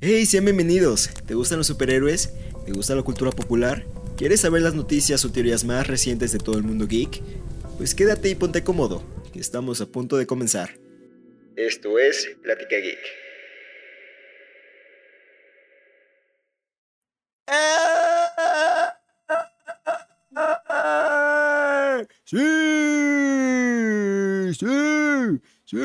Hey, sean bienvenidos. ¿Te gustan los superhéroes? ¿Te gusta la cultura popular? ¿Quieres saber las noticias o teorías más recientes de todo el mundo geek? Pues quédate y ponte cómodo, que estamos a punto de comenzar. Esto es Plática Geek. Sí, sí, sí.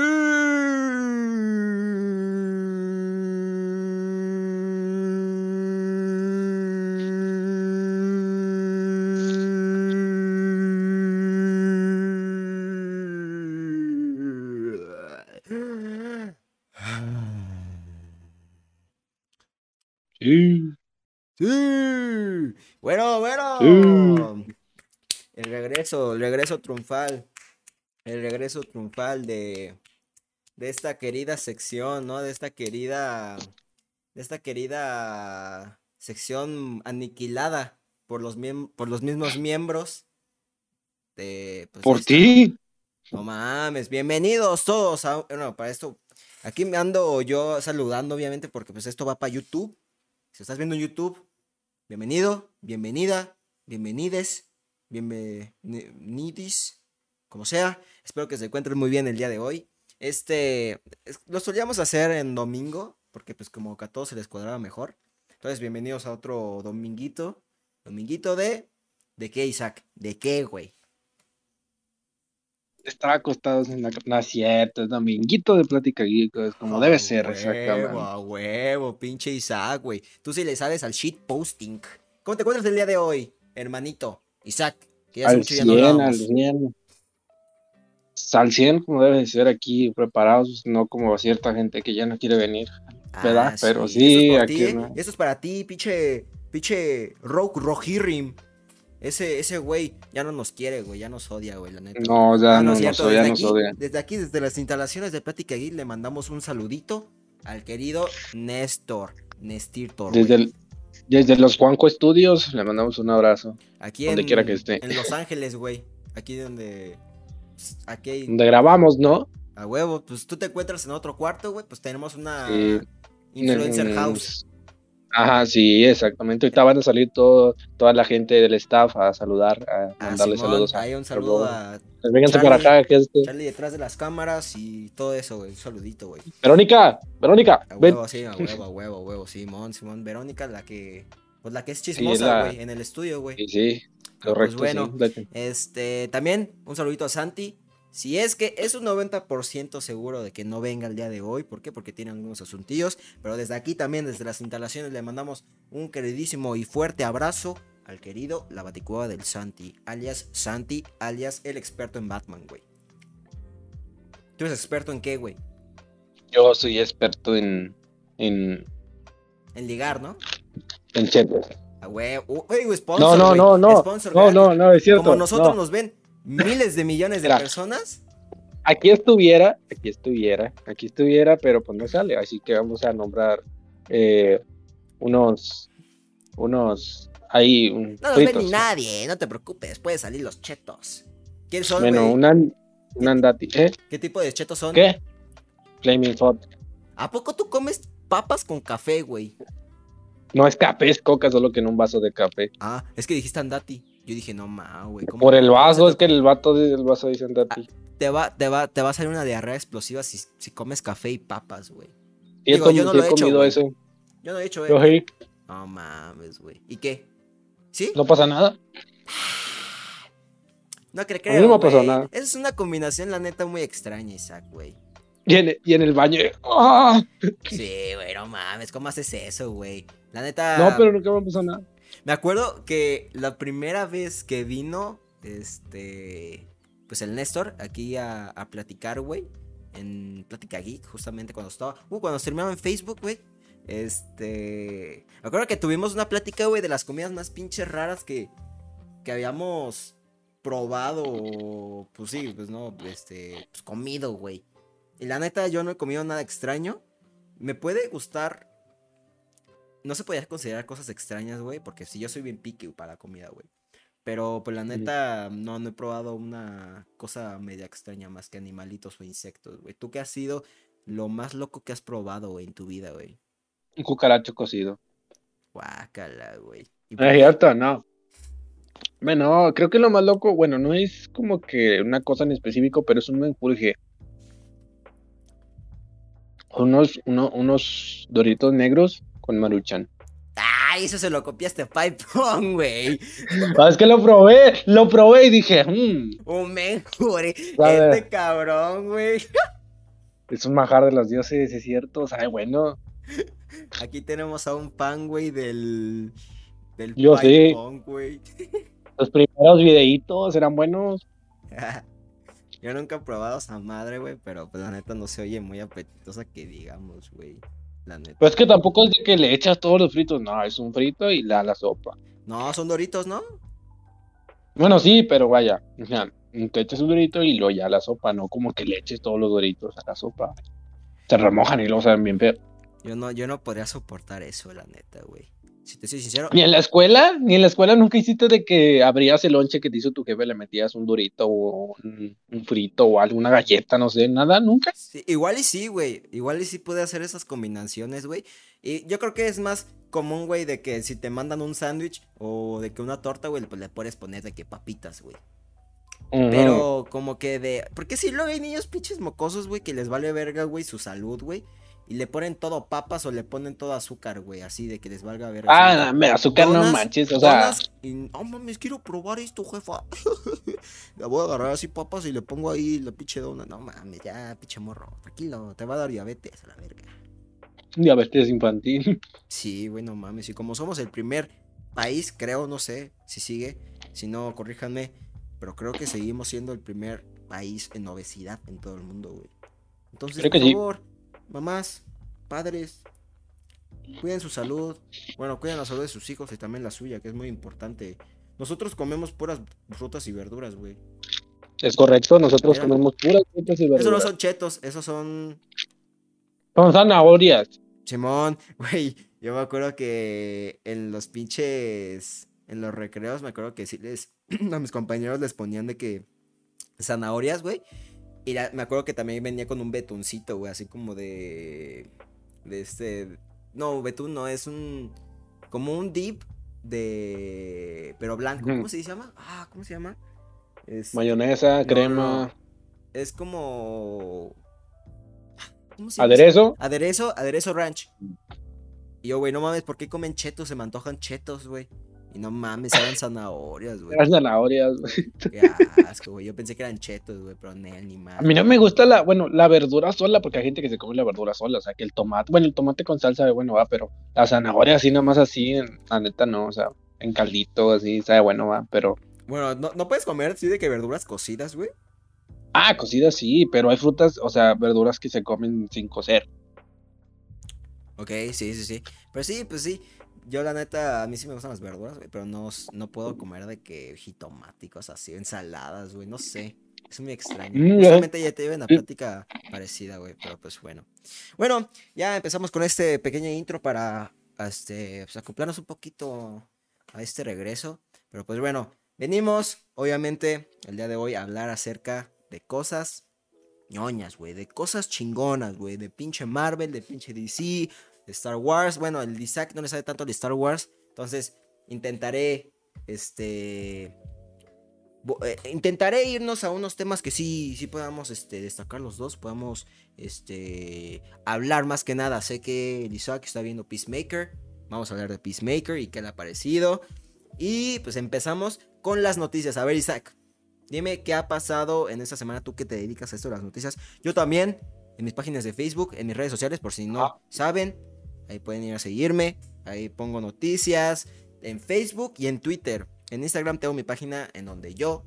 Sí. Sí. Bueno, bueno. El regreso, el regreso triunfal. El regreso triunfal de, de esta querida sección, ¿no? De esta querida. De esta querida sección aniquilada por los, por los mismos miembros. De, pues, Por ti. No mames, bienvenidos todos a, bueno, para esto, aquí me ando yo saludando obviamente porque pues esto va para YouTube. Si estás viendo en YouTube, bienvenido, bienvenida, bienvenides, bienvenidis, como sea. Espero que se encuentren muy bien el día de hoy. Este, es- lo solíamos hacer en domingo porque pues como que a todos se les cuadraba mejor. Entonces, bienvenidos a otro dominguito. Dominguito de... ¿De qué, Isaac? ¿De qué, güey? Estar acostados en la No es cierto, es dominguito de plática geek, como debe ser, huevo, exactamente. A huevo, pinche Isaac, güey. Tú sí le sabes al shit posting. ¿Cómo te encuentras el día de hoy, hermanito? Isaac, que ya Al mucho ya no 100, al hablábamos. 100. Al 100 como debe de ser aquí, preparados, no como cierta gente que ya no quiere venir. ¿verdad? Pero sí, eso es por aquí ti, no. Eso es para ti, pinche, pinche Rogue Rohirrim. Ese, ese güey ya no nos quiere, güey, ya nos odia, güey, la neta. No, ya Ah, no, nos odia, desde nos aquí, odia. Desde aquí, desde las instalaciones de Plática Geek, le mandamos un saludito al querido Néstor. Nestirtor, güey. Desde, el- desde los Juanco Studios le mandamos un abrazo. Aquí Donde en, quiera que esté. en Los Ángeles, güey. Aquí donde. Aquí hay- Donde grabamos, ¿no? a huevo. Pues tú te encuentras en otro cuarto, güey. Pues tenemos una Sí. influencer house. Ajá, sí, exactamente. Ahorita van a salir todo, toda la gente del staff a saludar, a Ah, mandarle Simón, saludos Hay un saludo a Pues vénganse acá, que es Charlie detrás de las cámaras y todo eso, güey. Un saludito, güey. Verónica, Verónica, A ven. huevo, sí, a huevo, a huevo, a huevo. Simón, Simón. Verónica, la que. Pues la que es chismosa, la- güey. En el estudio, güey. Sí, sí, Pues correcto. bueno, sí. Este, también un saludito a Santi. Si es que es un 90% seguro de que no venga el día de hoy, ¿por qué? Porque tiene algunos asuntillos, pero desde aquí también, desde las instalaciones, le mandamos un queridísimo y fuerte abrazo al querido La Baticueva del Santi, alias Santi, alias el experto en Batman, güey. ¿Tú eres experto en qué, güey? Yo soy experto en, en, En ligar, ¿no? en chetos. Ah, güey, No, sponsor, no, güey, no, no, sponsor no, gratis. no, no, es cierto. Como nosotros no. nos ven miles de millones de Mira. personas, Aquí estuviera, aquí estuviera, aquí estuviera, pero pues no sale, así que vamos a nombrar eh, unos, unos, ahí, un No los ve ni nadie, no te preocupes, pueden salir los chetos. ¿Quiénes son, Bueno, una, un andati, ¿eh? ¿Qué tipo de chetos son? ¿Qué? Flaming Hot. ¿A poco tú comes papas con café, güey? No es café, es coca, solo que en un vaso de café. Ah, es que dijiste andati. Yo dije, no ma, güey. ¿cómo- Por el vaso, es que el vato del vaso dice. Te va, te, va, te va a salir una diarrea explosiva si, si comes café y papas, güey. Sí, digo, yo no lo he he hecho, comido güey. eso. Yo no he dicho, Yo, eh. No mames, güey. ¿Y qué? ¿Sí? no pasa nada. No creo mí no güey. nada. Es una combinación, la neta, muy extraña, Isaac, güey. Y en, y en el baño. ¡ah! Sí, güey, no mames, ¿cómo haces eso, güey? La neta. No, pero nunca me pasó nada. Me acuerdo que la primera vez que vino, este, pues el Néstor aquí a, platicar, güey, en Plática Geek, justamente cuando estaba, uh, cuando terminaba en Facebook, güey, este, me acuerdo que tuvimos una plática, güey, de las comidas más pinches raras que, que habíamos probado, pues sí, pues no, este, pues comido, güey. Y la neta, yo no he comido nada extraño. Me puede gustar no se podía considerar cosas extrañas, güey, porque si yo soy bien picky para la comida, güey. Pero pues la neta, no, no he probado una cosa media extraña más que animalitos o insectos, güey. ¿Tú qué has sido lo más loco que has probado, güey, en tu vida, güey? Un cucaracho cocido. Guácala, güey. Y Es cierto, no. Bueno, creo que lo más loco, bueno, no es como que una cosa en específico, pero es un menjurje. Unos, uno- unos doritos negros con maruchan. Ay, eso se lo copiaste a Pipon, güey. Ah, es que lo probé, lo probé y dije, "Mm, Un menjure. Sabe. Este cabrón, güey. es un majar de los dioses, es cierto, sabe bueno. Aquí tenemos a un fan, güey, del. Del Yo sí. Pipon, güey. Los primeros videitos eran buenos. Yo nunca he probado esa madre, güey, pero pues la neta no se oye muy apetitosa que digamos, güey. La neta. Pues es que tampoco es de que le echas todos los fritos, no, es un frito y la, la sopa. No, son doritos, ¿no? Bueno, sí, pero vaya, o sea, te echas un dorito y luego ya la sopa, no como que le eches todos los doritos a la sopa. Se remojan y luego saben bien feo. Yo no, yo no podría soportar eso, la neta, güey. Si te soy sincero, Ni en la escuela, ni en la escuela nunca hiciste de que abrías el lonche que te hizo tu jefe, le metías un dorito o un, un frito o alguna galleta, no sé, nada, nunca. Sí, igual y sí, güey. Igual y sí pude hacer esas combinaciones, güey. Y yo creo que es más común, güey, de que si te mandan un sándwich o de que una torta, güey, pues le puedes poner de que papitas, güey. Pero como que de... Porque si luego hay niños pinches mocosos, güey, que les vale verga, güey, su salud, güey. Y le ponen todo papas o le ponen todo azúcar, güey, así de que les valga de Ah, me azúcar no manches, o sea, y, no mames, quiero probar esto, jefa. la voy a agarrar así papas y le pongo ahí la pinche dona. No mames, ya, pinche morro, tranquilo, te va a dar diabetes a la verga. diabetes infantil. Sí, güey, no mames. Y como somos el primer país, creo, no sé si sigue, si no, corríjanme, pero creo que seguimos siendo el primer país en obesidad en todo el mundo, güey. Entonces, Creo que por sí. Mamás, padres, cuiden su salud. Bueno, cuiden la salud de sus hijos y también la suya, que es muy importante. Nosotros comemos puras frutas y verduras, güey. Es correcto, nosotros Mira. comemos puras frutas y Esos no verduras. son chetos, esos son Son zanahorias. Simón, güey, yo me acuerdo que en los pinches, en los recreos, me acuerdo que sí les, a mis compañeros les ponían de que zanahorias, güey. Y la- me acuerdo que también venía con un betuncito, güey, así como de, de este, no, betún no, es un, como un dip de, pero blanco. ¿cómo se llama? Ah, ¿cómo se llama? Es, Mayonesa, No, crema, no. es como, ¿cómo se llama? aderezo. Aderezo, aderezo ranch. Y yo, güey, no mames, ¿por qué comen chetos? Se me antojan chetos, güey. Y no mames, eran zanahorias, güey. Eran zanahorias. Qué asco, güey. Yo pensé que eran chetos, güey, pero ni más. A mí no me gusta la, bueno, la verdura sola, porque hay gente que se come la verdura sola, o sea, que el tomate, bueno, el tomate con salsa de bueno va, pero la zanahoria así nomás así, en- la neta no, o sea, en caldito así, sabe bueno va, pero, Bueno, ¿no, no puedes comer así de que verduras cocidas, güey? ah, cocida sí, pero hay frutas, o sea, verduras que se comen sin cocer. Ok, sí, sí, sí. Pero sí, pues sí. Yo, la neta, a mí sí me gustan las verduras, güey, pero no, no puedo comer de que jitomáticos así, ensaladas, güey, no sé. Es muy extraño. Mm, ya. Justamente ya te iba una plática parecida, güey, pero pues bueno. Bueno, ya empezamos con este pequeño intro para este, pues, acoplarnos un poquito a este regreso. Pero pues bueno, venimos, obviamente, el día de hoy a hablar acerca de cosas ñoñas, güey, de cosas chingonas, güey, de pinche Marvel, de pinche DC, Star Wars. Bueno, el Isaac no le sabe tanto de Star Wars, entonces intentaré, este, eh, intentaré irnos a unos temas que sí, sí podamos, este, destacar los dos, podamos, este, hablar más que nada. Sé que el Isaac está viendo Peacemaker, vamos a hablar de Peacemaker y qué le ha parecido. Y pues empezamos con las noticias. A ver, Isaac, dime qué ha pasado en esta semana tú que te dedicas a esto de las noticias. Yo también, en mis páginas de Facebook, en mis redes sociales, por si no Ah. saben, ahí pueden ir a seguirme. Ahí pongo noticias en Facebook y en Twitter. En Instagram tengo mi página en donde yo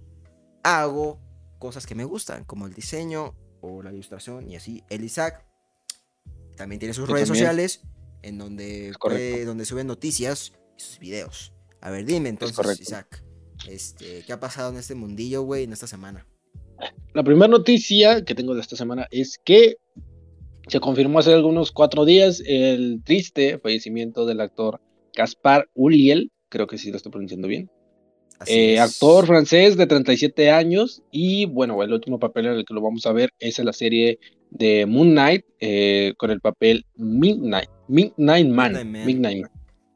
hago cosas que me gustan, como el diseño o la ilustración y así. El Isaac también tiene sus redes también. sociales en donde, puede- donde suben noticias y sus videos. A ver, dime entonces. Isaac, este, ¿qué ha pasado en este mundillo, güey, en esta semana? La primera noticia que tengo de esta semana es que se confirmó hace algunos cuatro días el triste fallecimiento del actor Gaspar Ulliel, creo que sí lo estoy pronunciando bien. Eh, actor francés de 37 años y bueno, el último papel en el que lo vamos a ver es en la serie de Moon Knight eh, con el papel Midnight, Midnight Man. Midnight Man. Midnight Man.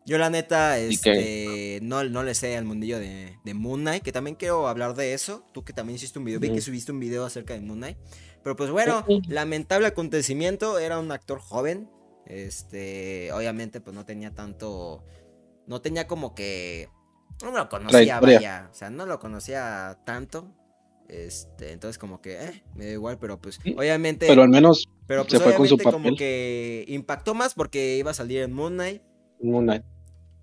Yo la neta, ¿Y este, no, no le sé al mundillo de, de Moon Knight, que también quiero hablar de eso. Tú que también hiciste un video, vi que subiste un video acerca de Moon Knight. Pero pues bueno, lamentable acontecimiento, era un actor joven. Este, obviamente pues no tenía tanto, no tenía como que, no lo conocía, vaya, o sea, no lo conocía tanto. Este, entonces como que, eh, me da igual, pero pues obviamente... Pero al menos Pero Se pues fue con su obviamente como papel. que impactó más porque iba a salir en Moon Knight. Moon Knight.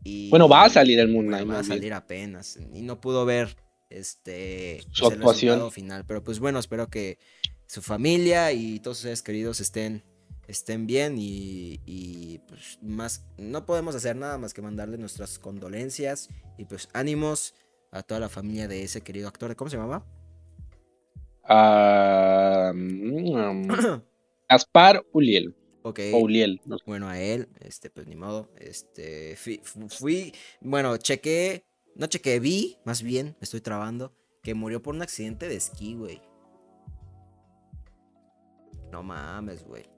Y, Bueno, va a salir el Moon bueno, Knight, va a salir apenas. Y no pudo ver este Su pues, actuación. final. Pero pues bueno, espero que su familia y todos sus seres queridos estén, estén bien. Y, y, pues más. No podemos hacer nada más que mandarle nuestras condolencias. Y pues ánimos a toda la familia de ese querido actor. ¿Cómo se llamaba? Ah, mm, Gaspar Uliel. ok. Uliel. no. Bueno, a él, este, pues ni modo. Este, fui, fu- fui, bueno, chequé, no chequé, vi, más bien, me estoy trabando, que murió por un accidente de esquí, güey. No mames, güey.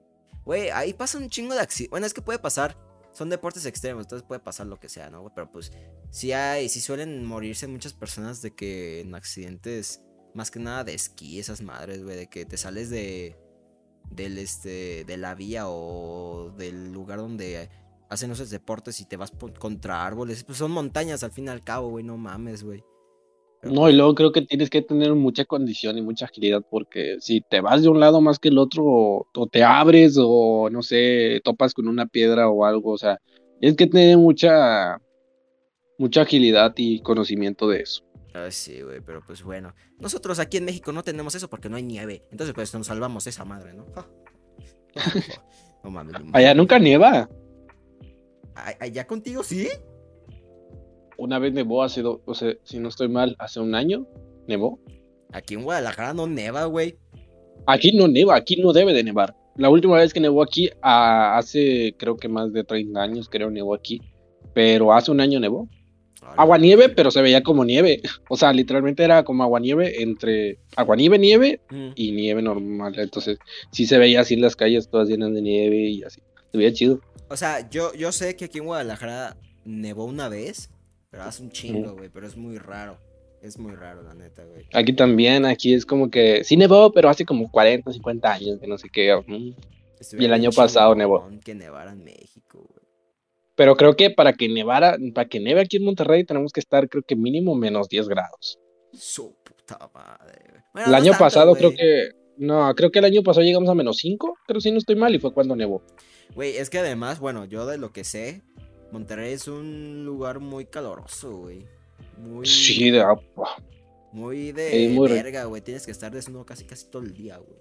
Güey, ahí pasa un chingo de accidentes. Bueno, es que puede pasar. Son deportes extremos, entonces puede pasar lo que sea, ¿no? Pero pues, sí hay, sí suelen morirse muchas personas de que en accidentes, más que nada de esquí, esas madres, güey, de que te sales de, del este de la vía o del lugar donde hacen esos deportes y te vas contra árboles, pues son montañas al fin y al cabo, güey, no mames, güey. No, y luego creo que tienes que tener mucha condición y mucha agilidad porque si te vas de un lado más que el otro o, o te abres o no sé, topas con una piedra o algo, o sea, tienes que tener mucha mucha agilidad y conocimiento de eso. ah, sí, güey, pero pues bueno, nosotros aquí en México no tenemos eso porque no hay nieve, entonces pues nos salvamos esa madre, ¿no? no mames. Allá nunca nieva. Allá contigo sí? Una vez nevó hace, do- o sea, si no estoy mal, hace un año nevó. Aquí en Guadalajara no neva, güey. Aquí no neva, aquí no debe de nevar. La última vez que nevó aquí, hace creo que más de 30 años, creo, nevó aquí. Pero hace un año nevó. Agua nieve, pero se veía como nieve. O sea, literalmente era como agua nieve entre agua nieve, nieve Mm. y nieve normal. Entonces, sí se veía así las calles todas llenas de nieve y así. Se veía chido. O sea, yo, yo sé que aquí en Guadalajara nevó una vez, pero hace un chingo, güey, pero es muy raro. Es muy raro, la neta, güey. Aquí también, aquí es como que sí nevó, pero hace como 40, 50 años, que no sé qué. Estuviera el año pasado nevó. Que nevara en México, güey. Pero creo que para que nevara, para que neve aquí en Monterrey tenemos que estar creo que mínimo menos 10 grados. Su puta madre, güey. Bueno, El no año tanto, pasado creo que... No, creo que el año pasado llegamos a menos 5, pero si no estoy mal, y fue cuando nevó. Güey, es que además, bueno, yo de lo que sé, Monterrey es un lugar muy caloroso, güey. Muy, Sí, de, ah, muy de muy verga, güey. Tienes que estar desnudo casi casi todo el día, güey.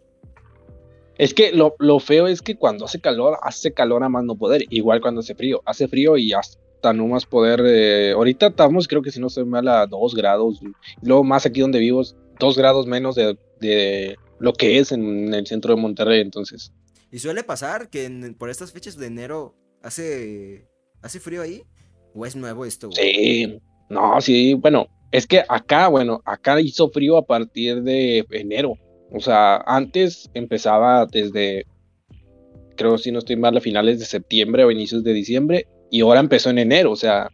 Es que lo, lo feo es que cuando hace calor, hace calor a más no poder. Igual cuando hace frío. Hace frío y hasta no más poder. eh, ahorita estamos, creo que si no estoy mal, a 2 grados. Luego más aquí donde vivo, 2 grados menos de, de lo que es en el centro de Monterrey. Entonces, Y suele pasar que en- por estas fechas de enero hace, hace frío ahí. ¿O es nuevo esto, güey? sí. No, sí, bueno, es que acá, bueno, acá hizo frío a partir de enero. O sea, antes empezaba desde, creo si no estoy mal, a finales de septiembre o inicios de diciembre, y ahora empezó en enero. O sea,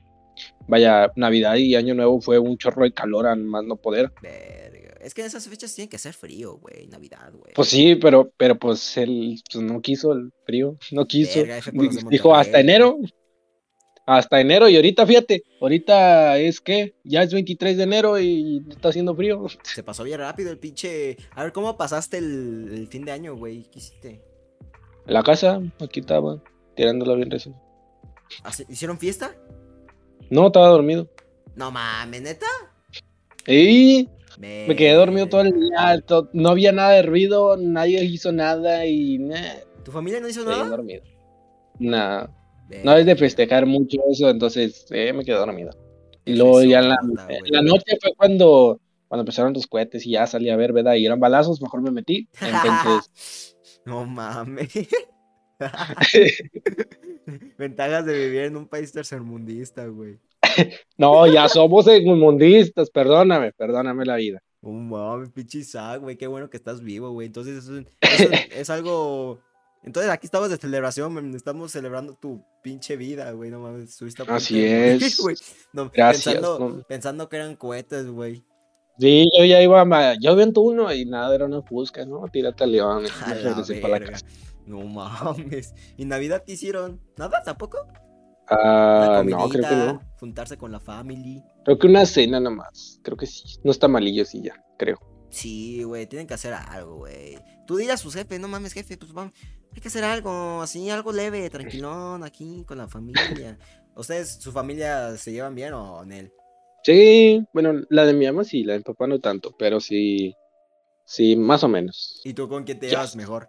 vaya, Navidad y Año Nuevo fue un chorro de calor a más no poder. Verga. Es que en esas fechas tiene que ser frío, güey. Navidad, güey. Pues sí, pero, pero pues él pues, no quiso el frío, no quiso. Verga, Dijo hasta enero. Hasta enero, y ahorita fíjate, ahorita es que ya es 23 de enero y está haciendo frío. Se pasó bien rápido el pinche. A ver, ¿cómo pasaste el, el fin de año, güey? ¿Qué hiciste? En la casa, aquí estaba, tirándola bien recién. ¿Hace- ¿Hicieron fiesta? No, estaba dormido. No mames, neta. Y me quedé dormido todo el día, no había nada de ruido, nadie hizo nada y ¿Tu familia no hizo me quedé nada? No es de festejar mucho eso, entonces eh, me quedé dormido. Y luego ya en la, en noche fue cuando, cuando empezaron los cohetes y ya salí a ver, ¿verdad? Y eran balazos, mejor me metí. Entonces, no mames. Ventajas de vivir en un país tercermundista, güey. no, ya somos mundistas, perdóname, perdóname la vida. No mames, pinche Isaac, güey. Qué bueno que estás vivo, güey. Entonces es algo Entonces aquí estamos de celebración, estamos celebrando tu pinche vida, güey. No mames, estuviste a Así es. güey. No, Gracias, Pensando, no. pensando que eran cohetes, güey. Sí, yo ya iba, ma- yo viento uno y nada, era una fusca, ¿no? Tírate al león. A. No mames. ¿Y Navidad qué hicieron? ¿Nada tampoco? Ah, no, creo que no. Juntarse con la family. Creo que una cena nada más. Creo que sí. No está malillo, sí, ya, creo. Sí, güey, tienen que hacer algo, güey. Tú dile a sus jefes, no mames, jefe, pues vamos. Hay que hacer algo, así, algo leve, tranquilón, aquí, con la familia. ¿Ustedes, su familia, se llevan bien o en él? Sí, bueno, la de mi mamá sí, la de mi papá no tanto, pero sí, sí, más o menos. ¿Y tú con quién te Ya. llevas mejor?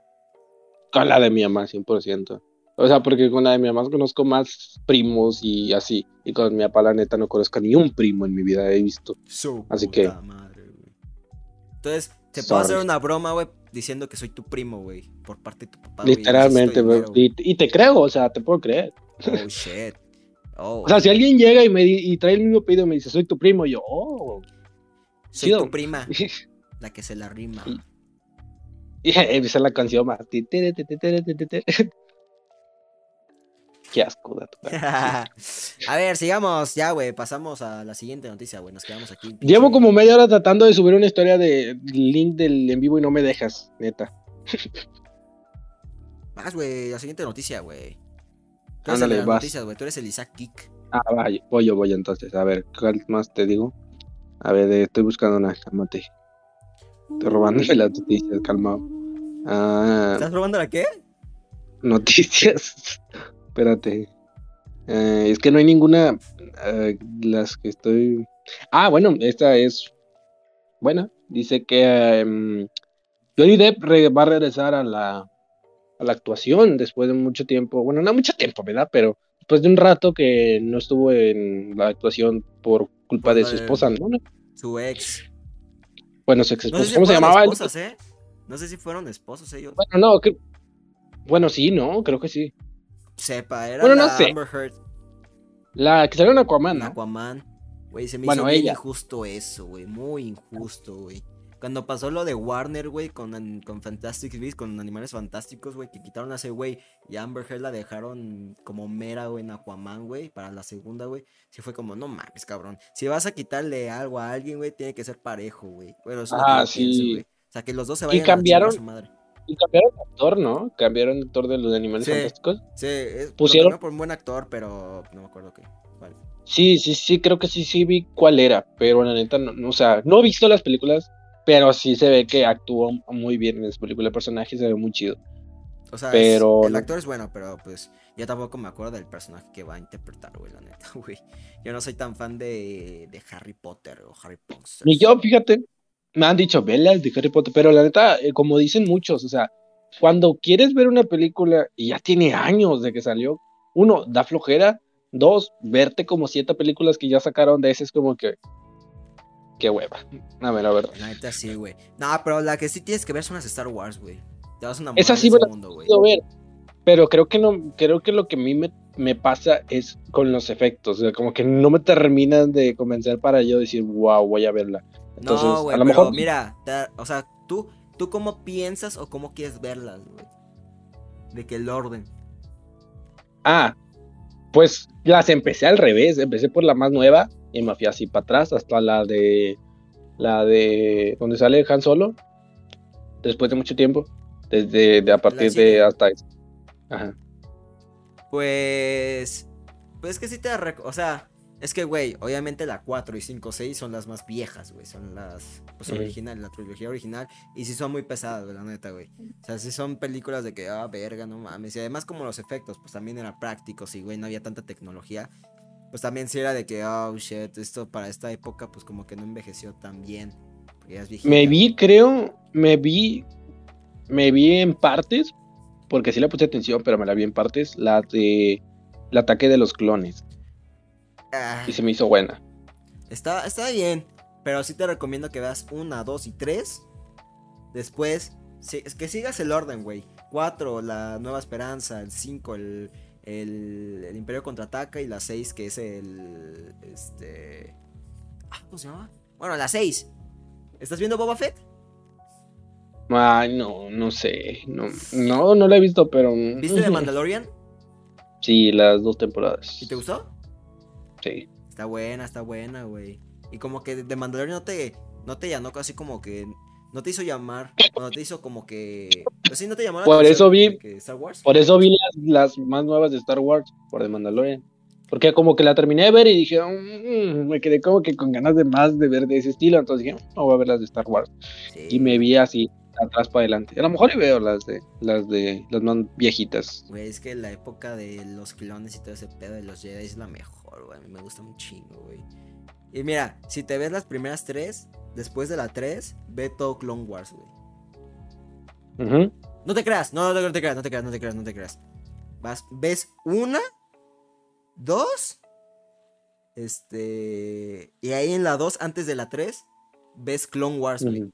Con la de mi mamá, 100%. O sea, porque con la de mi mamá conozco más primos y así. Y con mi papá, la neta, no conozco ni un primo en mi vida, he visto. Su Así que- madre. Entonces, te puedo hacer una broma, güey, diciendo que soy tu primo, güey, por parte de tu papá. güey, Literalmente, dinero, y, y te creo, o sea, te puedo creer. güey. Oh, shit. Oh, O sea, si alguien llega y me y trae el mismo pedido y me dice, soy tu primo, yo, oh. soy chido. tu prima, la que se la rima. Y- Y empieza la canción más. Qué asco, dato. a ver, sigamos, ya, güey, pasamos a la siguiente noticia, güey, nos quedamos aquí. Llevo como media hora tratando de subir una historia de link del en vivo y no me dejas, neta. Vas, güey, la siguiente noticia, güey. Tú eres Ándale, vas. noticias, güey, tú eres el Isaac Geek. Ah, vaya, voy yo, voy entonces. A ver, ¿cuál más te digo? A ver, eh, estoy buscando una, cálmate. Estoy robándome las noticias, calmado. Ah, ¿Estás robando la qué? noticias. Espérate. Eh, es que no hay ninguna. eh, las que estoy. Ah, bueno, esta es buena. Dice que em, Johnny Depp re- va a regresar a la, a la actuación después de mucho tiempo. Bueno, no mucho tiempo, ¿verdad? Pero después de un rato que no estuvo en la actuación por culpa Por de su esposa, ¿no? Su ex. Bueno, su ex No sé esposa. si ¿Cómo se llamaba? esposas, ¿eh? No sé si fueron esposos ellos. Bueno, no, que- bueno, sí, ¿no? Creo que sí. Sepa, era Bueno, no la sé. Amber Heard, La que salió en Aquaman, ¿no? Aquaman. Güey, se me Bueno, hizo bien ella. injusto eso, güey. Muy injusto, güey. Cuando pasó lo de Warner, güey, con, con Fantastic Beasts, con Animales Fantásticos, güey, que quitaron a ese güey y a Amber Heard la dejaron como mera, güey, en Aquaman, güey, para la segunda, güey. Sí fue como, no mames, cabrón. Si vas a quitarle algo a alguien, güey, tiene que ser parejo, güey. Bueno, eso Ah, pienso, sí. güey. O sea, que los dos se Y vayan a chingar a cambiaron- su madre. Y cambiaron de actor, ¿no? Cambiaron de actor de los animales Sí. fantásticos. Sí, es, Pusieron- por un buen actor, pero no me acuerdo qué. Sí, sí, sí, creo que sí, sí vi cuál era, pero la neta, no, no, o sea, no he visto las películas, pero sí se ve que actuó muy bien en esa película, el personaje se ve muy chido. O sea, es- Pero el no- actor es bueno, pero pues yo tampoco me acuerdo del personaje que va a interpretar, güey, la neta, güey. Yo no soy tan fan de, de Harry Potter o Harry Potter. Y yo, fíjate, me han dicho, velas de Harry Potter, pero la neta, eh, como dicen muchos, o sea, cuando quieres ver una película y ya tiene años de que salió, uno, da flojera, dos, verte como siete películas que ya sacaron de ese es como que, qué hueva. A ver, a ver. La neta sí, güey. No, pero la que sí tienes que ver son las Star Wars, güey. Te vas a enamorar Esa de sí ese me la mundo, güey. puedo ver. Pero creo que no, creo que lo que a mí me, me pasa es con los efectos. O sea, como que no me terminan de convencer para yo decir, wow, voy a verla. Entonces, no, güey, pero mejor. mira, te- o sea, tú, tú cómo piensas o cómo quieres verlas, güey. De que el orden. Ah, pues las empecé al revés. Empecé por la más nueva y me fui así para atrás hasta la de. La de. Donde sale Han Solo. Después de mucho tiempo. Desde de a partir de hasta. Ajá. Pues. Pues es que sí te. O sea, es que, güey, obviamente la 4 y 5, 6 son las más viejas, güey. Son las. Pues originales, la trilogía original. Y sí son muy pesadas, güey, la neta, güey. O sea, sí son películas de que, ah, verga, no mames. Y además, como los efectos, pues también eran prácticos y, güey, no había tanta tecnología. Pues también sí era de que, oh, shit, esto para esta época, pues como que no envejeció tan bien. Porque ya es viejita. Me vi, creo. Me vi. Me vi en partes. Porque sí le puse atención, pero me la vi en partes. La de. El ataque de los clones. Ah. Y se me hizo buena. Está, está bien, pero sí te recomiendo que veas una, dos y tres. Después, es que sigas el orden, güey. 4, la Nueva Esperanza. El 5, el, el, el Imperio Contraataca. Y la 6, que es el... Este... ah, ¿Cómo se llama? Bueno, la 6. ¿Estás viendo Boba Fett? Ay, no, no sé. No, no, no la he visto, pero. ¿Viste de Mandalorian? Sí, las dos temporadas. ¿Y te gustó? Sí. Está buena, está buena, güey. Y como que de Mandalorian no te, no te llamó casi como que. No te hizo llamar. No te hizo como que. Pues sí, no te llamó la Por eso vi- que Star Wars. Por eso vi las, las más nuevas de Star Wars, por The Mandalorian. Porque como que la terminé de ver y dije, "Mm", me quedé como que con ganas de más de ver de ese estilo. Entonces dije, no voy a ver las de Star Wars. Sí. Y me vi así, atrás para adelante. A lo mejor y veo las de las de las más viejitas. Güey, es que la época de los clones y todo ese pedo de los Jedi es la mejor, güey. A mí me gusta un chingo, güey. Y mira, si te ves las primeras tres, después de la tres, ve todo Clone Wars, güey. No te creas, no, no, no te creas, no te creas, no te creas, no te creas. Vas, ves una, dos, este, y ahí en la dos, antes de la tres, ves Clone Wars, güey. Ujú.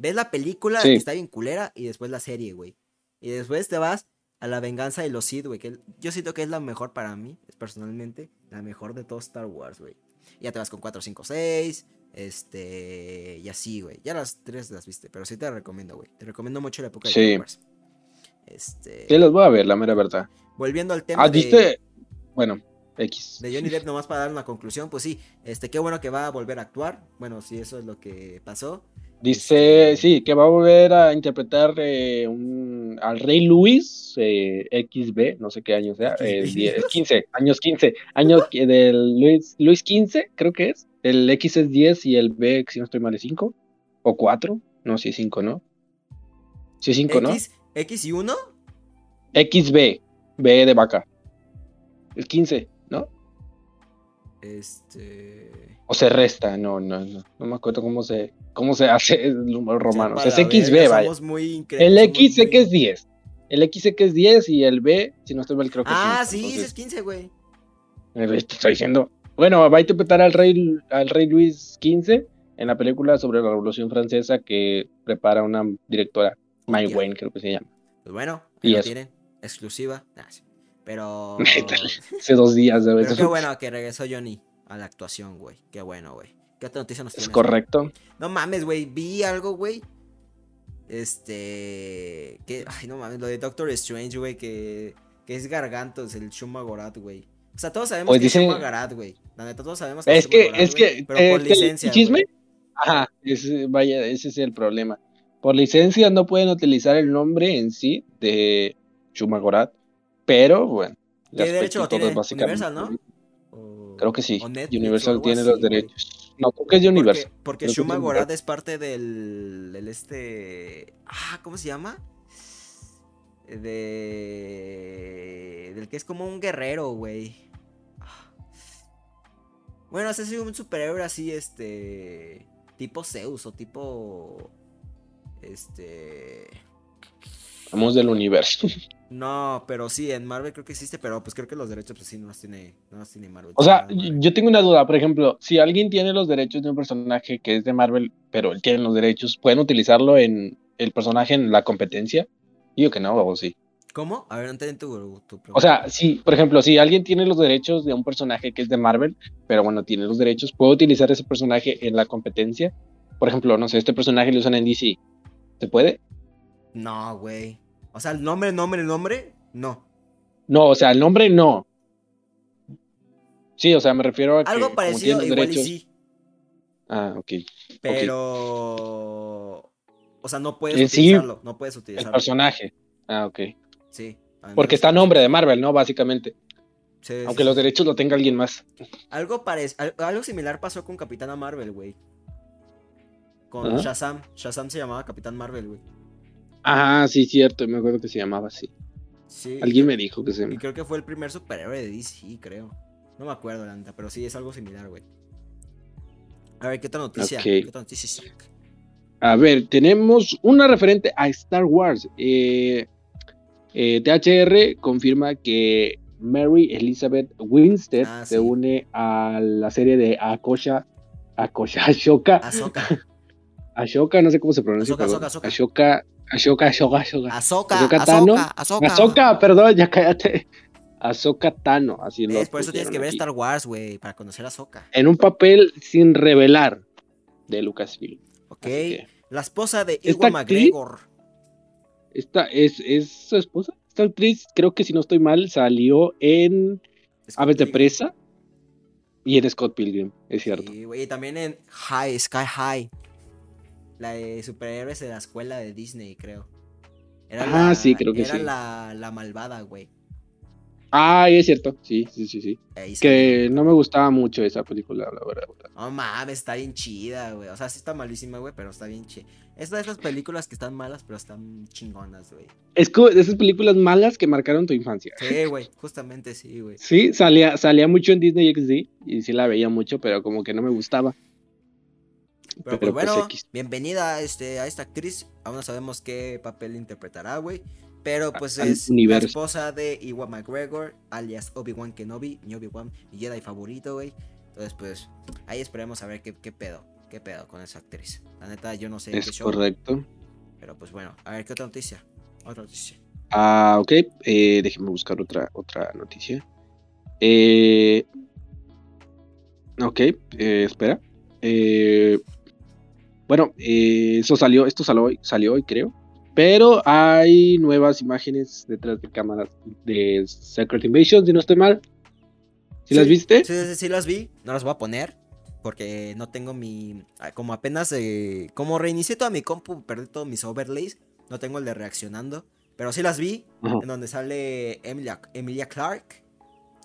Ves la película Sí. que está bien culera y después la serie, güey. Y después te vas a la venganza de los Sith, güey. Que yo siento que es la mejor para mí, personalmente. La mejor de todo Star Wars, güey. Ya te vas con 4, 5, 6. Este. Y así, güey. Ya las tres las viste. Pero sí te recomiendo, güey. Te recomiendo mucho la época de Sí. Clone Wars. Este. Sí, las voy a ver, la mera verdad. Volviendo al tema Ah, de, ¿viste? Bueno, X. de Johnny Depp, nomás para dar una conclusión, pues sí. Este, qué bueno que va a volver a actuar. Bueno, si eso es lo que pasó. Dice, sí, que va a volver a interpretar eh, un- al Rey Luis eh, XB, no sé qué año sea, eh, XB. 10, 15, años 15, años del Luis, Luis 15, creo que es. El X es 10 y el B, si no estoy mal, es 5 o 4. No, sí es 5, ¿no? Sí es 5, ¿no? X, X y 1. XB, B de vaca. Es 15, ¿no? Este. O se resta, no, no, no. No me acuerdo cómo se, cómo se hace el número romano. O sea, es XB, verga, vaya. muy El X sé que es 10. El X sé que es 10 y el B, si no estoy mal, creo que Ah, es sí, 5. ese es Entonces, 15, güey. eh, te estoy diciendo. Bueno, va a interpretar al rey, al rey Luis XV en la película sobre la Revolución Francesa que prepara una directora, Mai Hostia. Wen, creo que se llama. Pues bueno, Y ahí lo eso. tienen. Exclusiva. Nah, sí. Pero. Hace dos días, ¿sabes? Pero qué bueno que regresó Johnny a la actuación, güey. Qué bueno, güey. ¿Qué otra noticia nos Es tienes? correcto. No mames, güey. Vi algo, güey. Este. Que. Ay, no mames. Lo de Doctor Strange, güey. Que. Que es Gargantos, el Shuma Gorat, güey. O sea, todos sabemos Pues que dicen- es Shuma Gorat, güey. La neta, todos sabemos que Es Shuma que, es güey, que, Pero eh, por licencia. chisme. güey. Ajá, ese- vaya, ese es el problema. Por licencia no pueden utilizar el nombre en sí de Shumagorat, pero bueno. ¿Qué derecho lo tiene? es Universal, ¿no? Creo que sí. Universal tiene así, los derechos. No, creo que es de Universal. Porque, porque Shuma Universal. es parte del, del este. Ah, ¿cómo se llama? De. Del que es como un guerrero, güey. Bueno, ese es un superhéroe así, este. Tipo Zeus o tipo. Este. Vamos del universo. No, pero sí, en Marvel creo que existe, pero pues creo que los derechos, pues sí, no los tiene, no los tiene Marvel. O sea, Marvel. yo tengo una duda. Por ejemplo, si alguien tiene los derechos de un personaje que es de Marvel, pero él tiene los derechos, ¿pueden utilizarlo en el personaje en la competencia? Digo que no, o sí. ¿Cómo? A ver, no tu, tu pregunta. O sea, si, por ejemplo, si alguien tiene los derechos de un personaje que es de Marvel, pero bueno, tiene los derechos, ¿puedo utilizar ese personaje en la competencia? Por ejemplo, no sé, este personaje lo usan en DC. ¿Se puede? No, güey. O sea, el nombre, nombre, nombre, no. No, o sea, el nombre no. Sí, o sea, me refiero a Algo parecido, igual y derechos- sí. Ah, ok. Pero. O sea, no puedes En sí, utilizarlo. no puedes El utilizarlo. personaje. Ah, ok. Sí. Porque está nombre de Marvel, ¿no? Básicamente. Sí, Aunque sí. los derechos lo tenga alguien más. Algo, parec- al- algo similar pasó con Capitana Marvel, güey. Con. Shazam. Shazam se llamaba Capitán Marvel, güey. Ah, sí, cierto. Me acuerdo que se llamaba así. Sí. Alguien me dijo que se Y llamaba. creo que fue el primer superhéroe de DC, creo. No me acuerdo, la neta, pero sí es algo similar, güey. A ver, ¿qué otra noticia? ¿Qué otra noticia? A ver, tenemos una referente a Star Wars. Eh, eh, THR confirma que Mary Elizabeth Winstead Ah, se une a la serie de Akosha, Akosha, Ashoka, Ahsoka. Ashoka, no sé cómo se pronuncia. Ahsoka, Ashoka, Ashoka, Ashoka. Tano. Ahsoka, Ahsoka. Ahsoka, perdón, ya cállate. Ahsoka Tano, así lo ¿Ves? Por eso tienes que ver aquí. Star Wars, güey, para conocer a Ahsoka. En un papel sin revelar de Lucasfilm. Ok. Que, La esposa de ¿Esta Iwan? McGregor. Esta es, es su esposa. Esta actriz, creo que si no estoy mal, salió en Scott Aves de Pilgrim. Presa y en Scott Pilgrim, es cierto. Sí, güey, y también en High, Sky High. La de superhéroes de la escuela de Disney, creo. Era Ah, la- sí, creo que era sí. la, la malvada, güey. Ah, es cierto. Sí, sí, sí, sí. Ahí Que salió. no me gustaba mucho esa película, la verdad. No mames, está bien chida, güey. O sea, sí está malísima, güey, pero está bien chida. Es de esas películas que están malas, pero están chingonas, güey. Es como de esas películas malas que marcaron tu infancia. Sí, güey, justamente sí, güey. Sí, salía, salía mucho en Disney XD y sí la veía mucho, pero como que no me gustaba. Pero, Pero, pues pues, bueno, bienvenida a, este, a esta actriz. Aún no sabemos qué papel interpretará, güey. Pero pues es la esposa de Iwan McGregor, alias Obi-Wan Kenobi, mi Obi-Wan, mi Jedi favorito, güey. Entonces, pues, ahí esperemos a ver qué, qué pedo, qué pedo con esa actriz. La neta, yo no sé qué Es show, correcto. pero pues bueno, a ver qué otra noticia. Otra noticia. Ah, ok. Eh, déjenme buscar otra, otra noticia. Eh, ok, eh, espera. Eh, bueno, eh, eso salió, esto salió hoy, salió hoy, creo. Pero hay nuevas imágenes detrás de cámaras de Secret Invasion, si no estoy mal. ¿Sí, las viste? Sí, sí, sí, las vi. No las voy a poner. Porque no tengo mi. ah, Como apenas. eh, como reinicié toda mi compu, perdí todos mis overlays. No tengo el de reaccionando. Pero sí las vi. Ajá. En donde sale Emilia, Emilia Clark.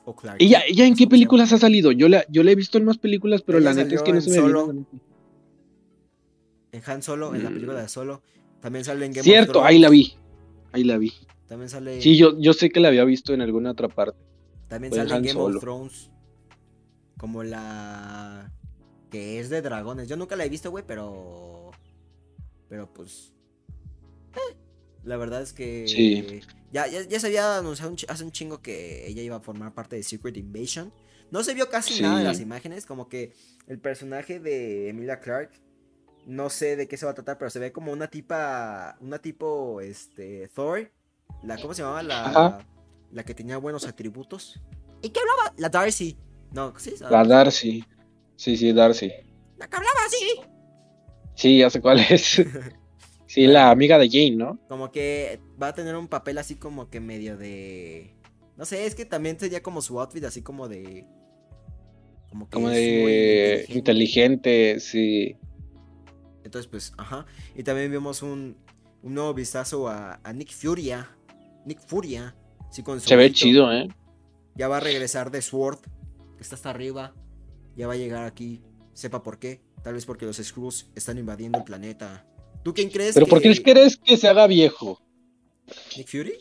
O Clark. ¿Ella, ella en qué películas ha salido? Yo la, yo la he visto en más películas, pero Ella la neta es que no se me Solo. En Han Solo, en la película Mm. de Solo. También sale en Game of Cierto, Thrones. ahí la vi. Ahí la vi. También sale. Sí, yo, yo sé que la había visto en alguna otra parte. También sale en Game Solo. of Thrones. Como la. Que es de dragones. Yo nunca la he visto, güey, pero. Pero pues. eh, La verdad es que. Sí. Ya, ya, ya se había anunciado un hace un chingo que ella iba a formar parte de Secret Invasion. No se vio casi Sí. nada de las imágenes. Como que el personaje de Emilia Clark. No sé de qué se va a tratar, pero se ve como una tipa. Una tipo. Este. Thor. La, ¿Cómo se llamaba? La. La que tenía buenos atributos. ¿Y qué hablaba? La Darcy. No, sí. La Darcy. Sí, sí, Darcy. La que hablaba así. Sí, ya sé cuál es. Sí, la amiga de Jane, ¿no? Como que va a tener un papel así como que medio de. No sé, es que también sería como su outfit así como de. Como, que Como de inteligente. inteligente, sí. Entonces, pues, ajá. Y también vimos un, un nuevo vistazo a, a Nick Furia. Nick Furia. Sí, con su Se ve chido, ¿eh? Ya va a regresar de Sword, que está hasta arriba. Ya va a llegar aquí. Sepa por qué. Tal vez porque los Skrulls están invadiendo el planeta. ¿Tú quién crees Pero que... ¿por qué crees que se haga viejo? Nick Fury?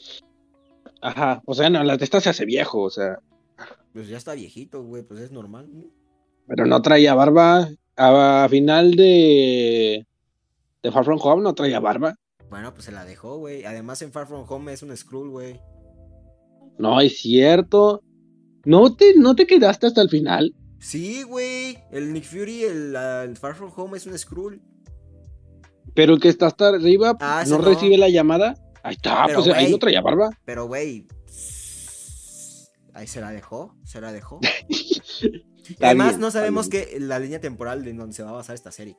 Ajá, o sea, no, la de esta se hace viejo, o sea, Pues ya está viejito, güey. Pues es normal. ¿no? pero no traía barba. A, final de, de Far From Home no traía barba. Bueno, pues se la dejó, güey. Además en Far From Home es un Skrull, güey. No, es cierto. ¿No te, no te quedaste hasta el final? Sí, güey. El Nick Fury, el, el Far From Home es un Skrull. Pero el que está hasta arriba Ah, no, no. recibe la llamada. Ahí está, Pero, pues ahí güey. no traía barba. Pero, güey. Ahí se la dejó. Se la dejó. Está Además, bien, no sabemos que la línea temporal de donde se va a basar esta serie.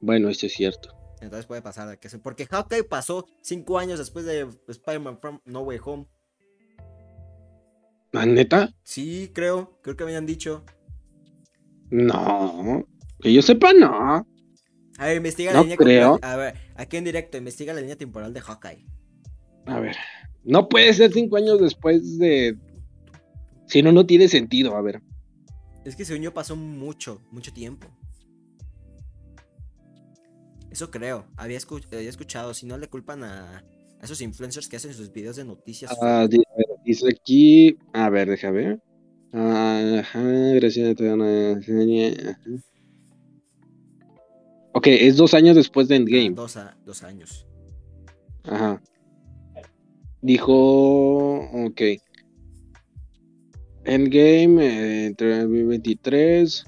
Bueno, eso es cierto. Entonces puede pasar que Porque Hawkeye pasó cinco años después de Spider-Man From No Way Home. ¿Ah, ¿Neta? Sí, creo. Creo que me habían dicho. No. Que yo sepa, no. A ver, investiga No la línea creo. temporal. A ver, aquí en directo, investiga la línea temporal de Hawkeye. A ver. No puede ser cinco años después de. Si no, no tiene sentido. A ver. Es que según yo pasó mucho, mucho tiempo. Eso creo. Había, escu- había escuchado. Si no le culpan a, a esos influencers que hacen sus videos de noticias. Ah, a ver, dice aquí. A ver, déjame ver. Ajá, gracias a. Ok, es dos años después de Ah, Endgame. dos, a- dos años. Ajá. Dijo. Ok. Endgame eh, entre 2023.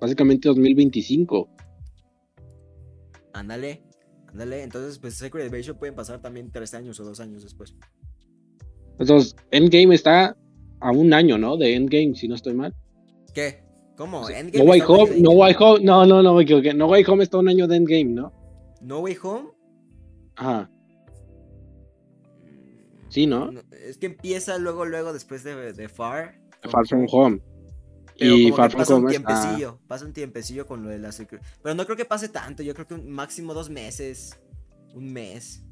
Básicamente 2025. Ándale. Ándale. Entonces, pues Secret Invasion pueden pasar también tres años o dos años después. Entonces, Endgame está a un año, ¿no? De Endgame, si no estoy mal. ¿Qué? ¿Cómo? No Endgame Way un año Home, No. Way Home, no, no, no me equivoqué. No Way Home está a un año de Endgame, ¿no? No Way Home. Ajá. Sí, ¿no? Es que empieza luego, luego después de, de Far. Far From Home. Pero y como Far que From pasa un está- tiempecillo, pasa un tiempecillo con lo de la Pero no creo que pase tanto, yo creo que un máximo dos meses, un mes.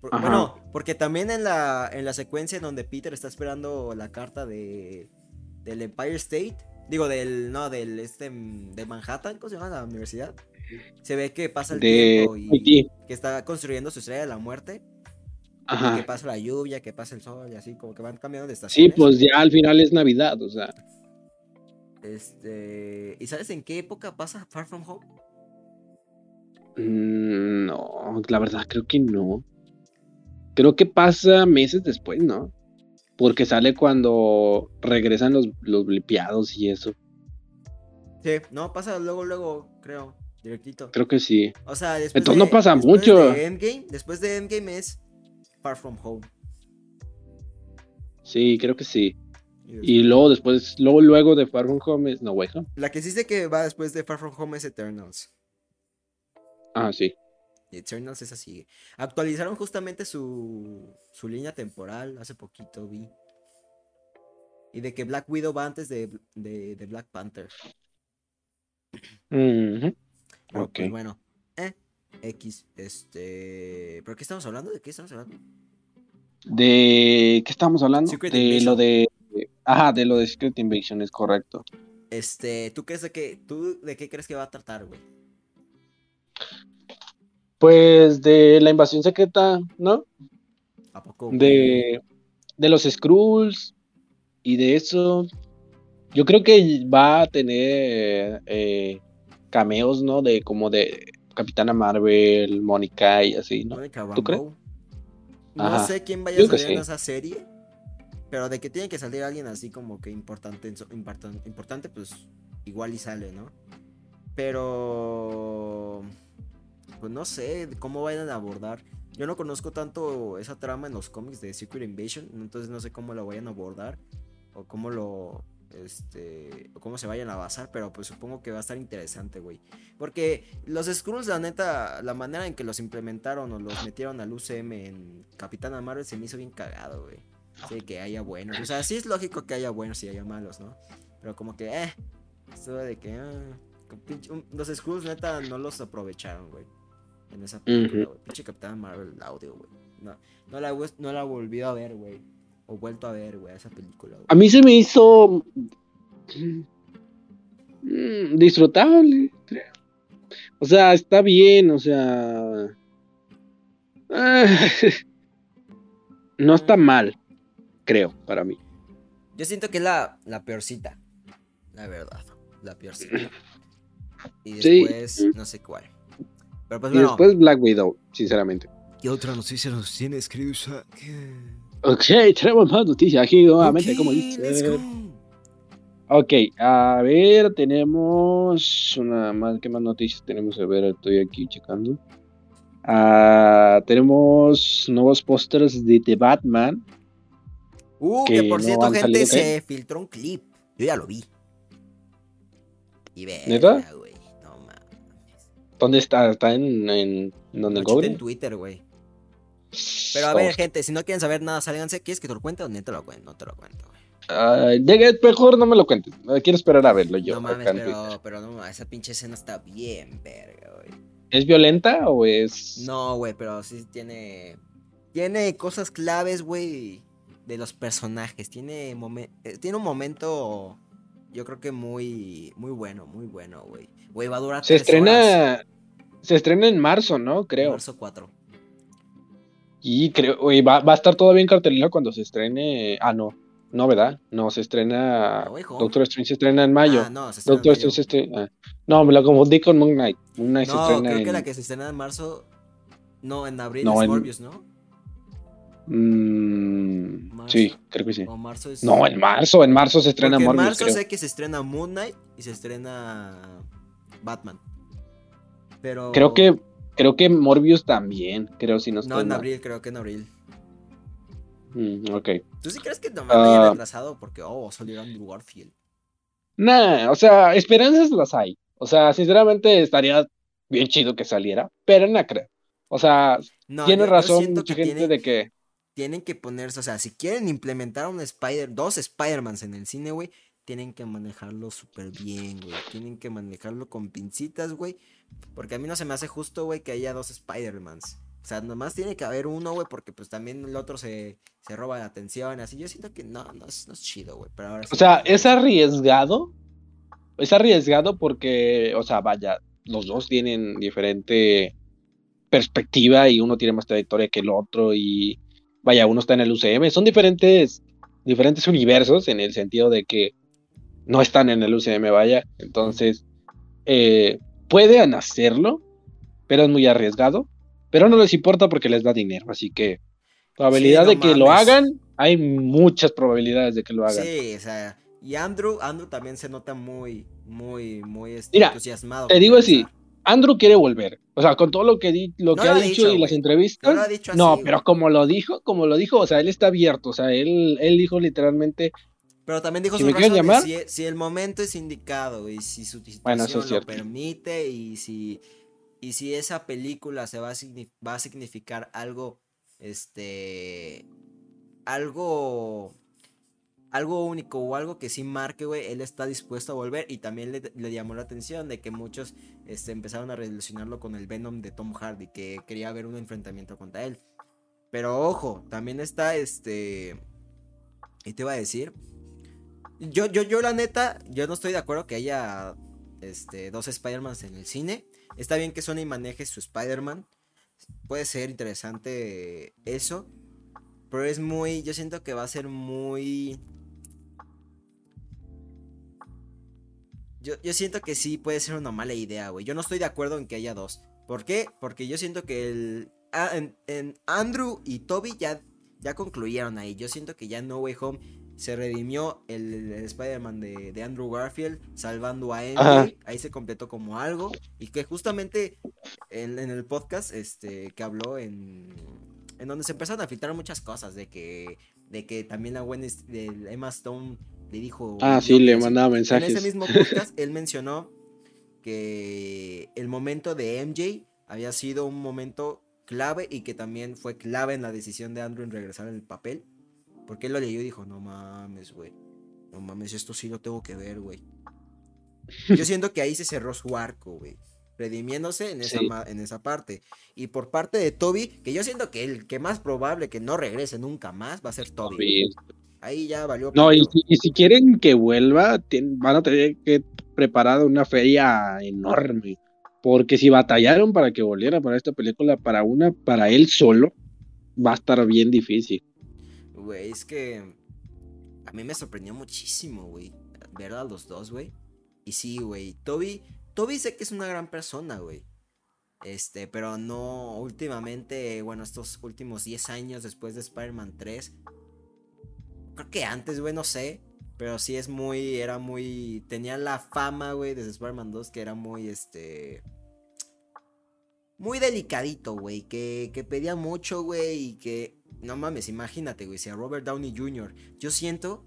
Por- bueno, porque también en la, en la secuencia en donde Peter está esperando la carta de del Empire State, digo del no del este de Manhattan, ¿cómo se llama la universidad? Se ve que pasa el de tiempo y que está construyendo su estrella de la muerte, y que pasa la lluvia, que pasa el sol y así como que van cambiando de Sí, estaciones. pues ya al final es Navidad, o sea. Este, ¿y sabes en qué época pasa Far From Home? mm, No, la verdad creo que no. Creo que pasa meses después, ¿no? Porque sale cuando regresan los, los blipeados y eso. Sí, no, pasa luego, luego, creo, directito. Creo que sí. O sea, después Entonces de- no pasa después mucho. De Endgame, después de Endgame es Far From Home. Sí, creo que sí. Y luego después, luego, luego de Far From Home es No Way Home. La que sé que va después de Far From Home es Eternals. Ah, sí. Eternals es así. Actualizaron justamente su, su línea temporal hace poquito, vi. Y de que Black Widow va antes de, de, de Black Panther. Ujú. Pero, Ok. pues, bueno, eh, X, este... ¿Pero qué estamos hablando? ¿De qué estamos hablando? ¿De qué estábamos hablando? Secret de Invasion. lo de. Ajá, de lo de Secret Invasion, es correcto. Este, ¿tú crees de qué, tú de qué crees que va a tratar, güey? Pues de la invasión secreta, ¿no? ¿A poco? güey? De, de los Skrulls y de eso. Yo creo que va a tener eh, cameos, ¿no? De como de Capitana Marvel, Mónica y así, ¿no? Mónica ¿Tú crees? No Ajá. sé quién vaya a salir en esa serie, pero de que tiene que salir alguien así como que importante, importante, pues igual y sale, ¿no? Pero pues no sé cómo vayan a abordar. Yo no conozco tanto esa trama en los cómics de Secret Invasion, entonces no sé cómo lo vayan a abordar o cómo lo este o cómo se vayan a basar, pero pues supongo que va a estar interesante, güey. Porque los Skrulls, la neta, la manera en que los implementaron o los metieron al UCM en Capitana Marvel se me hizo bien cagado, güey. Sí, que haya buenos. O sea, sí es lógico que haya buenos y haya malos, ¿no? Pero como que, eh, esto de que, ah, un- los Skrulls, neta, no los aprovecharon, güey. En esa película, güey. Pinche Capitana Marvel, el audio, güey. No, no, la, no la volvido a ver, güey. O vuelto a ver, güey, esa película. A mí se me hizo mm, disfrutable, creo. O sea, está bien, o sea. no está mal, creo, para mí. Yo siento que es la, la peorcita. La verdad. La peorcita. Y Sí. después, no sé cuál. Pero pues Y bueno. después Black Widow, sinceramente. ¿Qué otra noticia nos tiene Screwsa? Ok, tenemos más noticias aquí nuevamente, como let's dice. Ok, a ver, tenemos una más, ¿qué más noticias tenemos? A ver, estoy aquí checando. Ah, tenemos nuevos pósters de The Batman. Uh, que que por no cierto, gente, salido, ¿qué? se filtró un clip. Yo ya lo vi. Y. ¿Neta? No mames. ¿Dónde está? ¿Está en, en donde Lo cobre? chité en Twitter, güey. Pero a ver, gente, si no quieren saber nada, sálganse. ¿Quieres que te lo cuente o no te lo cuento? No te lo cuento, güey. De- mejor no me lo cuentes. Quiero esperar a verlo yo. no mames, pero, pero no, esa pinche escena está bien, verga, güey. ¿Es violenta o es.? No, güey, pero sí tiene. Tiene cosas claves, güey. De los personajes. Tiene, momen- eh, tiene un momento. Yo creo que muy. Muy bueno, muy bueno, güey. Güey, va a durar. Se tres horas. estrena. Se estrena en marzo, ¿no? Creo. Marzo 4. Y creo. oye, va, va a estar todavía en cartelera cuando se estrene. Ah, no. No, ¿verdad? No, se estrena. No Home. Doctor Strange se estrena en mayo. Ah, no, se estrena en Doctor mayo. Strange se estrena. No, me lo confundí con Moon Knight. Moon Knight se estrena creo en. que la que se estrena en marzo. No, en abril No, es en- Morbius, ¿no? Mm, Marzo. sí, creo que sí. O marzo es. No, en marzo. En marzo se estrena Porque en Morbius, marzo creo. sé que se estrena Moon Knight y se estrena Batman. Pero. Creo que. Creo que Morbius también. Creo si no No, estoy en mal. abril, creo que en abril. Mm, ok. ¿Tú sí crees que no me haya Ah. retrasado porque, oh, salió Andrew Garfield? Nah, o sea, esperanzas las hay. O sea, sinceramente estaría bien chido que saliera, pero no creo. O sea, No, tiene yo- razón mucha gente de que Tienen que ponerse, o sea, si quieren implementar un Spider, dos Spider-Mans en el cine, güey, tienen que manejarlo súper bien, güey. Tienen que manejarlo con pincitas, güey. Porque a mí no se me hace justo, güey, que haya dos Spider-Mans. O sea, nomás tiene que haber uno, güey, porque pues también el otro se, se roba la atención, así. Yo siento que no, no es, no es chido, güey. Pero ahora sí. O sea, es arriesgado. Es arriesgado porque, o sea, vaya, los dos tienen diferente perspectiva y uno tiene más trayectoria que el otro y vaya, uno está en el UCM. Son diferentes, diferentes universos en el sentido de que no están en el UCM, vaya. Entonces, eh, pueden hacerlo, pero es muy arriesgado. Pero no les importa porque les da dinero, así que probabilidad no de que lo hagan, hay muchas probabilidades de que lo hagan. Sí, o sea. Y Andrew, Andrew también se nota muy, muy, muy este, Mira, entusiasmado. te digo así. Andrew quiere volver. O sea, con todo lo que, di- lo No que lo ha dicho, dicho, y las entrevistas. No lo ha dicho así, no, pero como lo dijo, como lo dijo, o sea, él está abierto. O sea, él, él dijo literalmente, Pero también dijo Si quieren razones, llamar. si, e- si el momento es indicado y si su situación Bueno, eso es lo cierto. permite y si y si esa película se va a, signi- va a significar algo este algo algo único o algo que sí marque, güey, él está dispuesto a volver y también le, le llamó la atención de que muchos este, empezaron a relacionarlo con el Venom de Tom Hardy, que quería ver un enfrentamiento contra él. Pero ojo, también está este y te iba a decir. Yo, yo, yo, la neta, yo no estoy de acuerdo que haya este, dos Spider-Mans en el cine. Está bien que Sony maneje su Spider-Man. Puede ser interesante eso. Pero es muy. Yo siento que va a ser muy. Yo, yo siento que sí puede ser una mala idea, güey. Yo no estoy de acuerdo en que haya dos. ¿Por qué? Porque yo siento que el. ah, Andrew y Toby ya, ya concluyeron ahí. Yo siento que ya No Way Home se redimió el, el Spider-Man de, de Andrew Garfield salvando a. Ajá. Ahí se completó como algo. Y que justamente en, en el podcast este, que habló en, en donde se empezaron a filtrar muchas cosas. De que, de que también la Gwen de Emma Stone le dijo. ah, sí, le mandaba en mensajes. ese mismo podcast él mencionó que el momento de MJ había sido un momento clave y que también fue clave en la decisión de Andrew en regresar en el papel. Porque él lo leyó y dijo, no mames, güey. No mames, esto sí lo tengo que ver, güey. Yo siento que ahí se cerró su arco, güey. Redimiéndose en esa, Sí. en esa parte. Y por parte de Toby, que yo siento que el que más probable que no regrese nunca más va a ser Toby. Ahí ya valió. No, y si, y si quieren que vuelva, van a tener que preparar una feria enorme. Porque si batallaron para que volviera para esta película, para una, para él solo, va a estar bien difícil. Güey, es que a mí me sorprendió muchísimo, güey, ver a los dos, güey. Y sí, güey, Toby, Toby sé que es una gran persona, güey. Este, pero no últimamente, bueno, estos últimos 10 años después de Spider-Man 3. Creo que antes, güey, no sé. Pero sí es muy, era muy, tenía la fama, güey, desde Spider-Man 2 que era muy, este... Muy delicadito, güey, que, que pedía mucho, güey, y que... No mames, imagínate, güey, si a Robert Downey Jr. Yo siento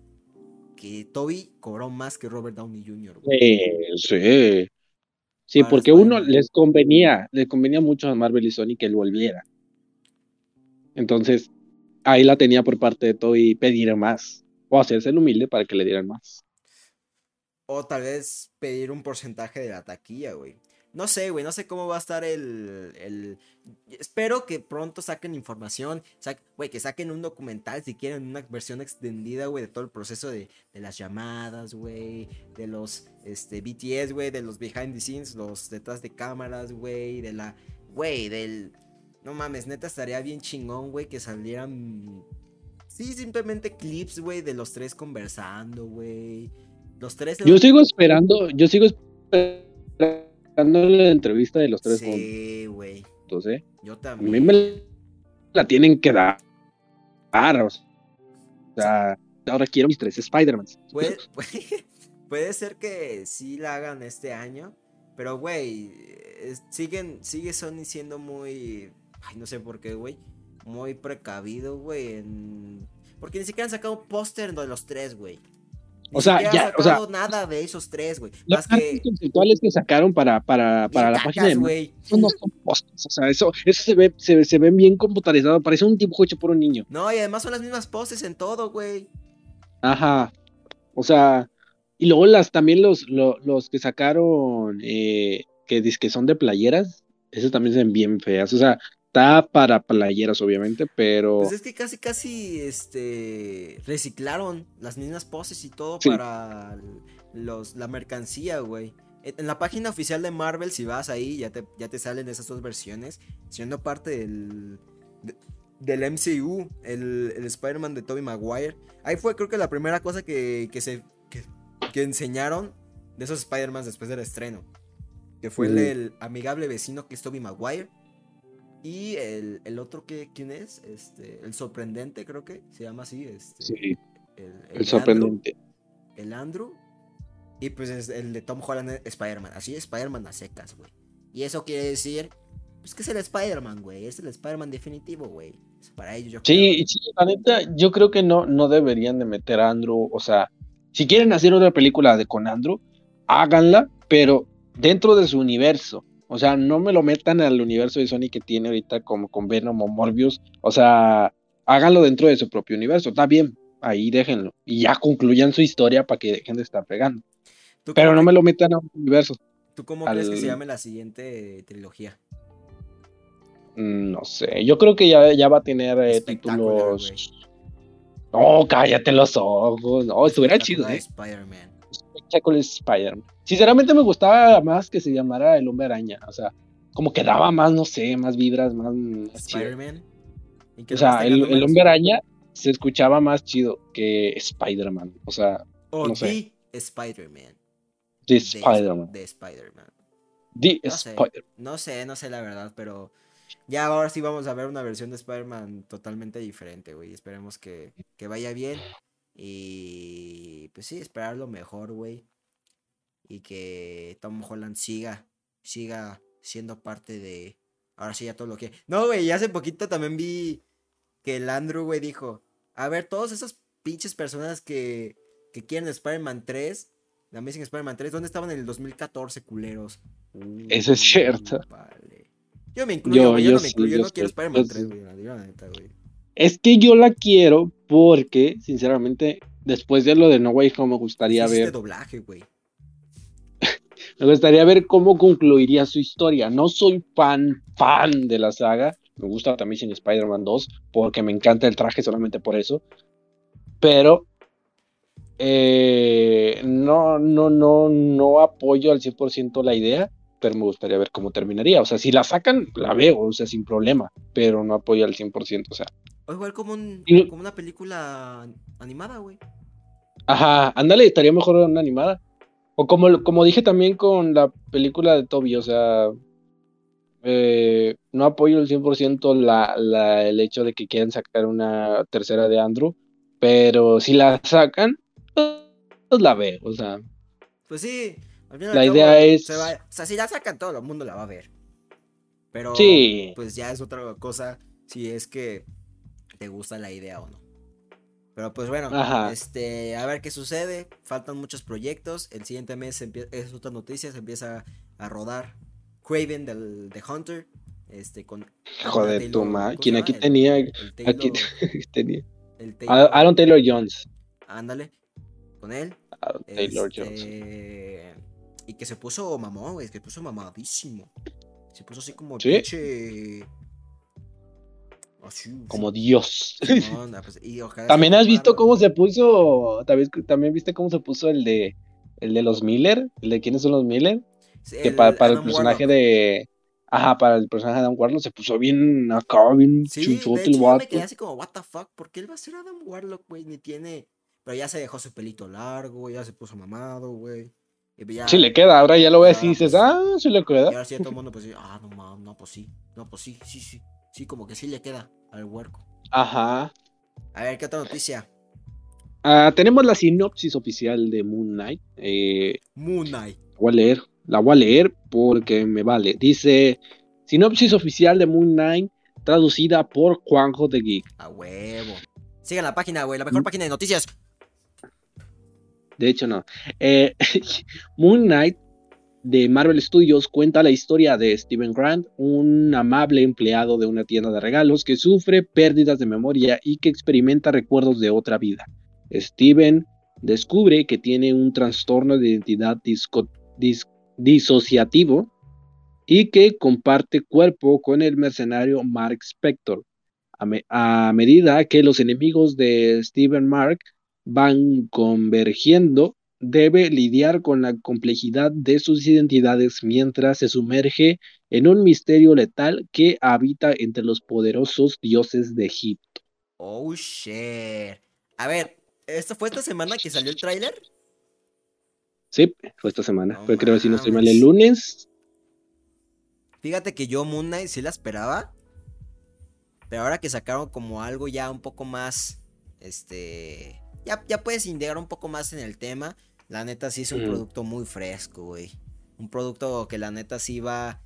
que Toby cobró más que Robert Downey Jr. güey. Sí. Sí, Para porque uno les convenía, les convenía mucho a Marvel y Sony que él volviera. Entonces, ahí la tenía por parte de Toby pedir más. O hacerse el humilde para que le dieran más. O tal vez pedir un porcentaje de la taquilla, güey. No sé, güey, no sé cómo va a estar el, el... Espero que pronto saquen información, sa- güey, que saquen un documental si quieren una versión extendida, güey, de todo el proceso de, de las llamadas, güey, de los este, BTS, güey, de los behind the scenes, los detrás de cámaras, güey, de la... Güey, del... No mames, neta estaría bien chingón, güey, que salieran... Sí, simplemente clips, güey, de los tres conversando, güey. Los tres... Yo sigo esperando, yo sigo esperando la entrevista de los tres Sí, güey. juntos, ¿eh? Yo A mí también. me la tienen que dar. O sea, ahora quiero mis tres Spider-Mans. Puede, puede, ser que sí la hagan este año. Pero, güey, es- siguen, sigue Sony siendo muy. Ay, no sé por qué, güey. Muy precavido, güey. en- Porque ni siquiera han sacado un póster de los tres, güey. Ni O sea, ya, o sea, nada de esos tres, güey. Las Más que. conceptuales que sacaron para, para, para la página de eso no son postes, o sea, eso, eso se ve, se, se ven bien computarizado, parece un dibujo hecho por un niño. No, y además son las mismas poses en todo, güey. Ajá. O sea, y luego las también los, lo- los, que sacaron eh, que que son de playeras, esos también se ven bien feas. O sea, está para playeras, obviamente, pero Pues es que casi, casi, este, reciclaron las mismas poses y todo Sí. para los, la mercancía, güey. En la página oficial de Marvel, si vas ahí, ya te, ya te salen esas dos versiones, siendo parte del, de- del MCU, el, el Spider-Man de Tobey Maguire. Ahí fue creo que la primera cosa que, que se, que, que enseñaron de esos Spider-Man después del estreno. Que fue el del amigable vecino que es Tobey Maguire. Y el, el otro que, ¿quién es? Este, el sorprendente, creo que se llama así. Este, sí, el, el el de sorprendente. Andrew, el Andrew. Y pues es el de Tom Holland Spider-Man. Así Spider-Man a secas, güey. Y eso quiere decir, pues que es el Spider-Man, güey. Es el Spider-Man definitivo, güey. Para ellos yo creo. Sí, sí, la neta, yo creo que no, no deberían de meter a Andrew, o sea, si quieren hacer otra película de con Andrew, háganla, pero dentro de su universo. O sea, no me lo metan al universo de Sony que tiene ahorita como con Venom o Morbius. O sea, háganlo dentro de su propio universo. Está bien, ahí déjenlo. Y ya concluyan su historia para que dejen de estar pegando. ¿Tú Pero no me lo metan a un universo. ¿Tú cómo al- crees que se llame la siguiente trilogía? Mm, No sé, yo creo que ya, ya va a tener eh, títulos. No, cállate los ojos. No, estuviera chido, ¿eh? Spider-Man. Espectacular Spider-Man. Sinceramente me gustaba más que se llamara el hombre araña. O sea, como que daba más, no sé, más vibras, más. Spider-Man. ¿Y que O sea, el, hombre araña se escuchaba más chido que Spider-Man. O sea, O no sé. The Spider-Man. de De- Spider-Man. De Spider-Man. The No sé. Spider No sé, no sé la verdad, pero ya ahora sí vamos a ver una versión de Spider-Man totalmente diferente, güey. Esperemos que, que vaya bien. Y pues sí, esperar lo mejor, güey. Y que Tom Holland siga, siga siendo parte de... Ahora sí ya todo lo que... No, güey, hace poquito también vi que el Andrew, güey, dijo, a ver, todas esas pinches personas que, que quieren Spider-Man 3, la Amazing Spider-Man 3, ¿dónde estaban en el 2014, culeros? Eso es cierto. Vale. Yo me incluyo, Yo- güey, yo, yo no me sí, incluyo, yo no quiero Spider-Man yo 3, sí. güey, la neta, güey. Es que yo la quiero porque, sinceramente, después de lo de No Way Home, me gustaría ver. doblaje, güey. Me gustaría ver cómo concluiría su historia. No soy fan, fan de la saga. Me gusta también en Spider-Man 2 porque me encanta el traje solamente por eso. Pero eh, no, no, no, no apoyo al 100% la idea, pero me gustaría ver cómo terminaría. O sea, si la sacan, la veo, o sea, sin problema, pero no apoyo al 100%. O sea, O igual como, un, Y- como una película animada, güey. ajá, ándale, estaría mejor una animada. O como, como dije también con la película de Toby, o sea, eh, no apoyo el 100% la, la, el hecho de que quieran sacar una tercera de Andrew, pero si la sacan, pues la veo, o sea, Pues sí, al fin y al La cabo, idea es- se va- o sea, si la sacan, todo el mundo la va a ver. Pero, sí, pues ya es otra cosa si es que te gusta la idea o no. Pero pues bueno, Ajá. este, a ver qué sucede. Faltan muchos proyectos. El siguiente mes es otra noticia, se empieza a rodar Craven del de Hunter. Este, con tu Taylor- madre, ¿cómo quien aquí? El- tenía, el aquí tenía, el Taylor- Aaron Taylor Jones, Ándale, con él. Aaron Taylor Jones, Este, Y que se puso mamón, güey, que se puso mamadísimo. Se puso así como ¿Sí? pinche. Como Dios. Pues, y También has visto cómo se puso, también, también viste cómo se puso el de, el de los Miller, el de quiénes son los Miller, Sí, que pa- para el personaje Warlock. de, ajá, para el personaje de Adam Warlock se puso bien acá, bien hecho el yo me quedé así como, what the fuck, ¿por qué él va a ser Adam Warlock, güey? Ni tiene... Pero ya se dejó su pelito largo, ya se puso mamado, güey. Y ya, Sí le queda, ahora ya lo ves y dices, pues, ah, sí le y queda. ahora sí todo el mundo pues ah, no no, pues sí, no, pues sí, sí, sí. Sí, como que sí le queda al huerco. Ajá. A ver, ¿qué otra noticia? Ah, tenemos la sinopsis oficial de Moon Knight. Eh, Moon Knight. la voy a leer, la voy a leer porque me vale. Dice, sinopsis oficial de Moon Knight traducida por Juanjo de Geek. A huevo. Sigan la página, güey, la mejor página de noticias. de hecho no. Eh, Moon Knight de Marvel Studios cuenta la historia de Steven Grant, un amable empleado de una tienda de regalos que sufre pérdidas de memoria y que experimenta recuerdos de otra vida. Steven descubre que tiene un trastorno de identidad disociativo y que comparte cuerpo con el mercenario Mark Spector. A, medida que los enemigos de Steven Mark van convergiendo, debe lidiar con la complejidad de sus identidades mientras se sumerge en un misterio letal que habita entre los poderosos dioses de Egipto. Oh, shit. A ver, ¿esto fue esta semana que salió el tráiler? Sí, fue esta semana. fue creo que si no estoy mal el lunes. Fíjate que yo Moon Knight sí la esperaba. Pero ahora que sacaron como algo ya un poco más. Este. Ya, ya puedes indagar un poco más en el tema. La neta sí es un producto muy fresco, güey. Un producto que la neta sí va a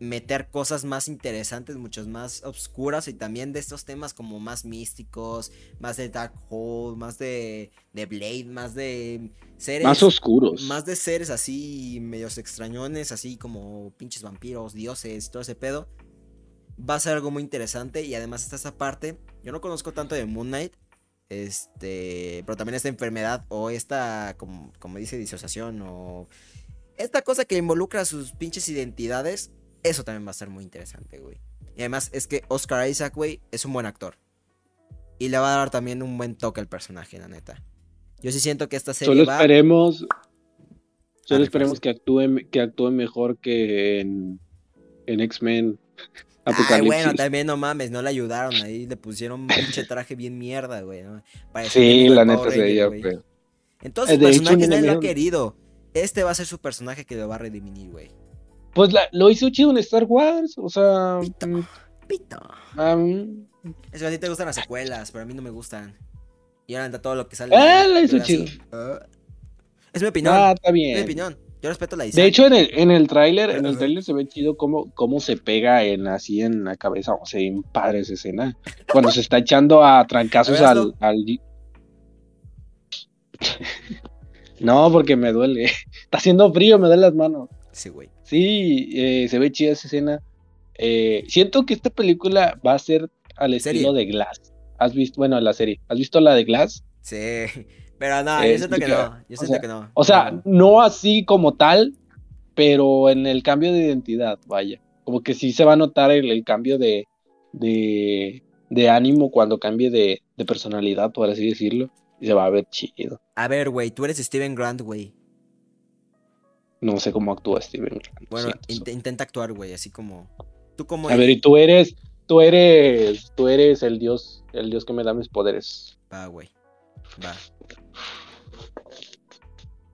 meter cosas más interesantes, muchas más oscuras y también de estos temas como más místicos, más de Dark Hole, más de, de Blade, más de seres... Más oscuros. Más de seres así medios extrañones, así como pinches vampiros, dioses, todo ese pedo. Va a ser algo muy interesante y además está esa parte, yo no conozco tanto de Moon Knight, este, pero también esta enfermedad o esta, como, como dice, disociación o esta cosa que involucra sus pinches identidades eso también va a ser muy interesante, güey. Y además es que Oscar Isaac, güey, es un buen actor. Y le va a dar también un buen toque al personaje, la neta. Yo sí siento que esta serie Solo esperemos... Solo esperemos que actúe, que actúe mejor que en, en X-Men. Ay, bueno, también no mames, no le ayudaron ahí, le pusieron un pinche traje bien mierda, güey. Sí, la neta se veía, Entonces, el personaje nadie lo ha querido. Este va a ser su personaje que lo va a redimir, güey. Pues lo hizo chido en Star Wars, o sea. Pito. Mm, pito. es que a ti te gustan las secuelas, pero a mí no me gustan. Y ahora todo lo que sale. Ah, lo hizo chido. Es mi opinión. Ah, está bien. Es mi opinión. Yo respeto la De hecho, en el, en el tráiler, en el tráiler se ve chido cómo, cómo se pega en así en la cabeza. O sea, bien padre esa escena. Cuando se está echando a trancazos al, al, No, porque me duele. Está haciendo frío, me duele las manos. Sí, güey. Sí, eh, se ve chida esa escena. Eh, siento que esta película va a ser al estilo de Glass. ¿Has visto, bueno, la serie, ¿has visto la de Glass? Sí, pero no, yo siento que, no, yo siento que no. O sea, no así como tal, pero en el cambio de identidad, vaya. Como que sí se va a notar el, cambio de, de, de, ánimo cuando cambie de, de personalidad, por así decirlo. Y se va a ver chido. A ver, güey, tú eres Steven Grant, güey. No sé cómo actúa Steven. Bueno, intenta actuar, güey, así como. Tú como. A ver, y tú eres. Tú eres. Tú eres el dios. El dios que me da mis poderes. Va, güey. Va.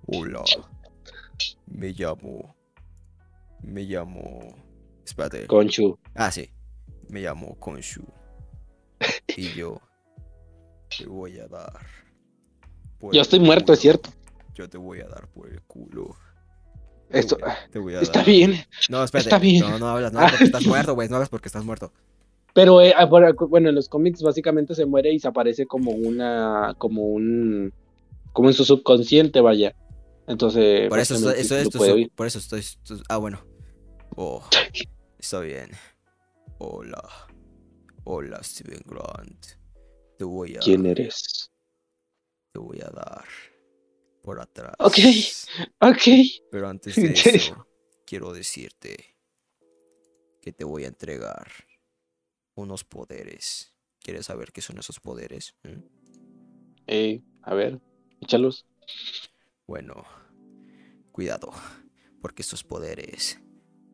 Hola. Me llamo. Me llamo. Espérate. Conchu. Ah, sí. Me llamo Conchu. y yo. Te voy a dar. Yo estoy muerto, es cierto. Yo te voy a dar por el culo. Esto, está bien. No, espérate. Está bien. No, no hablas, no, porque estás muerto, güey. No hablas porque estás muerto. Pero eh, ah, bueno, en los cómics básicamente se muere y se aparece como una, como un, como en su subconsciente, vaya. Entonces, por eso, eso, es por eso estoy, ah, bueno. Oh, está bien. Hola, hola, Steven Grant. Te voy a. ¿Quién eres? Te voy a dar por atrás. Ok, ok. Pero antes de eso, quiero decirte que te voy a entregar unos poderes. ¿Quieres saber qué son esos poderes? Eh, a ver, échalos. Bueno, cuidado, porque estos poderes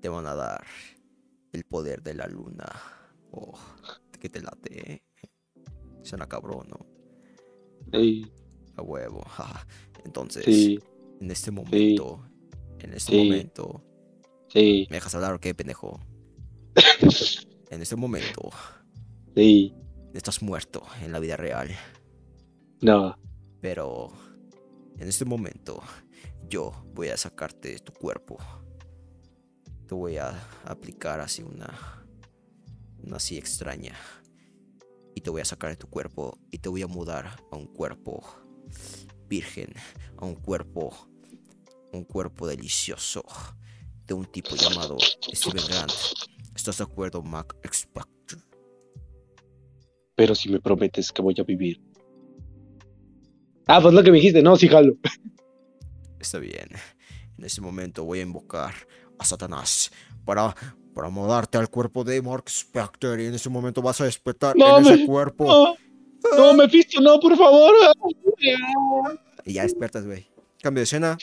te van a dar el poder de la luna. Oh, que te late. ¿eh? Suena cabrón, ¿no? A huevo. Entonces, en este momento, en este momento, ¿me dejas hablar o qué, pendejo? en este momento, sí. estás muerto en la vida real. No. Pero, en este momento, yo voy a sacarte de tu cuerpo. Te voy a aplicar así una, una así extraña. Y te voy a sacar de tu cuerpo y te voy a mudar a un cuerpo virgen a un cuerpo, un cuerpo delicioso de un tipo llamado Steven Grant. ¿Estás de acuerdo, Mac Spector? Pero si me prometes que voy a vivir. Ah, pues lo que me dijiste, no, sí, jalo. Está bien. En ese momento voy a invocar a Satanás para, para mudarte al cuerpo de Mark Spector y en ese momento vas a despertar No, en ese me- cuerpo. No, no, Mephisto, no, por favor. Y ya despiertas, güey. Cambio de escena.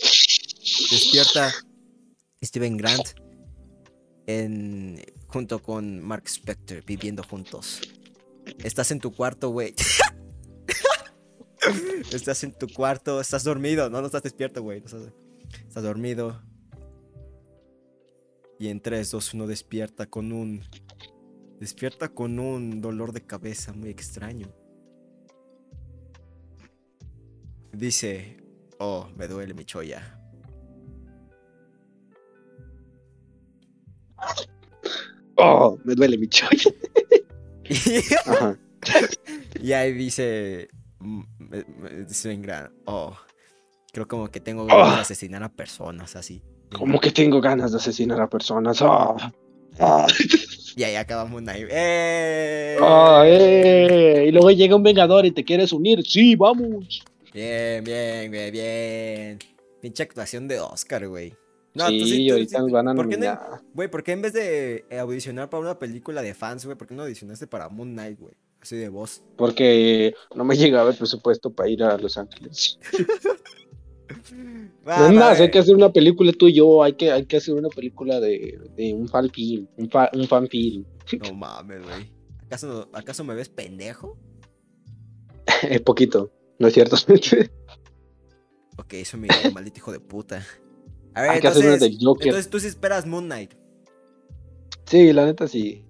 Despierta Steven Grant en, junto con Mark Spector viviendo juntos. Estás en tu cuarto, güey. estás en tu cuarto, estás dormido. No, no estás despierto, güey. estás, estás dormido. Y en 3, 2, 1 despierta con un... Despierta con un dolor de cabeza muy extraño. Dice, oh, me duele mi cholla. Oh, me duele mi. Ajá. y ahí dice, me- me- dice en gran, oh, creo como que tengo ganas de Oh. asesinar a personas así. Como que tengo ganas de asesinar a personas. Ah, ah, Y ahí acabamos ahí. ¡Eh! ah, eh. Y luego llega un vengador y te quieres unir. Sí, vamos. Bien, bien, bien, bien. Pinche actuación de Oscar, güey. tú sí, tú ahorita nos van a ¿por qué no- nominar. Güey, ¿por qué en vez de audicionar para una película de fans, güey, por qué no audicionaste para Moon Knight, güey? Así de voz. Porque no me llegaba el presupuesto para ir a Los Ángeles. Es va, más, hay que hacer una película tú y yo. Hay que, hay que hacer una película de, de un fan film. Un, fa- un fan film. No mames, güey. ¿Acaso, ¿Acaso me ves pendejo? Es poquito, ¿no es cierto? Ok, eso me maldito hijo de puta. A ver, hay que hacer una del Joker. entonces tú sí esperas Moon Knight. Sí, la neta sí.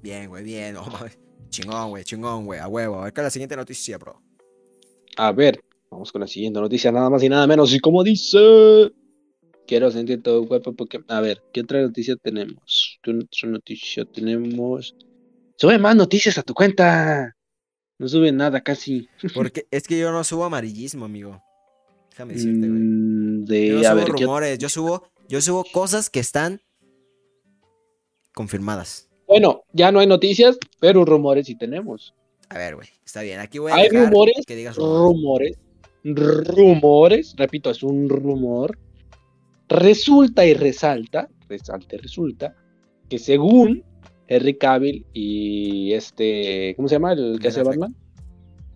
Bien, güey, bien. No mames. Chingón, güey, chingón, güey. A huevo. A ver, ¿cuál es la siguiente noticia, bro? A ver, vamos con la siguiente noticia, nada más y nada menos. Y como dice, quiero sentir todo el cuerpo porque, a ver, ¿qué otra noticia tenemos? ¿Qué otra noticia tenemos? Sube más noticias a tu cuenta. No sube nada casi. Porque es que yo no subo amarillismo, amigo. Déjame decirte, güey. Mm, de, Yo no a subo ver, ¿qué rumores, yo subo, yo subo cosas que están confirmadas. Bueno, ya no hay noticias, pero rumores sí tenemos. A ver, güey, está bien. Aquí voy a Hay dejar rumores, que digas rumores. rumores, rumores, repito, es un rumor. Resulta y resalta, resalta y resulta, que según Henry Cavill y este, ¿cómo se llama? El que hace. Batman.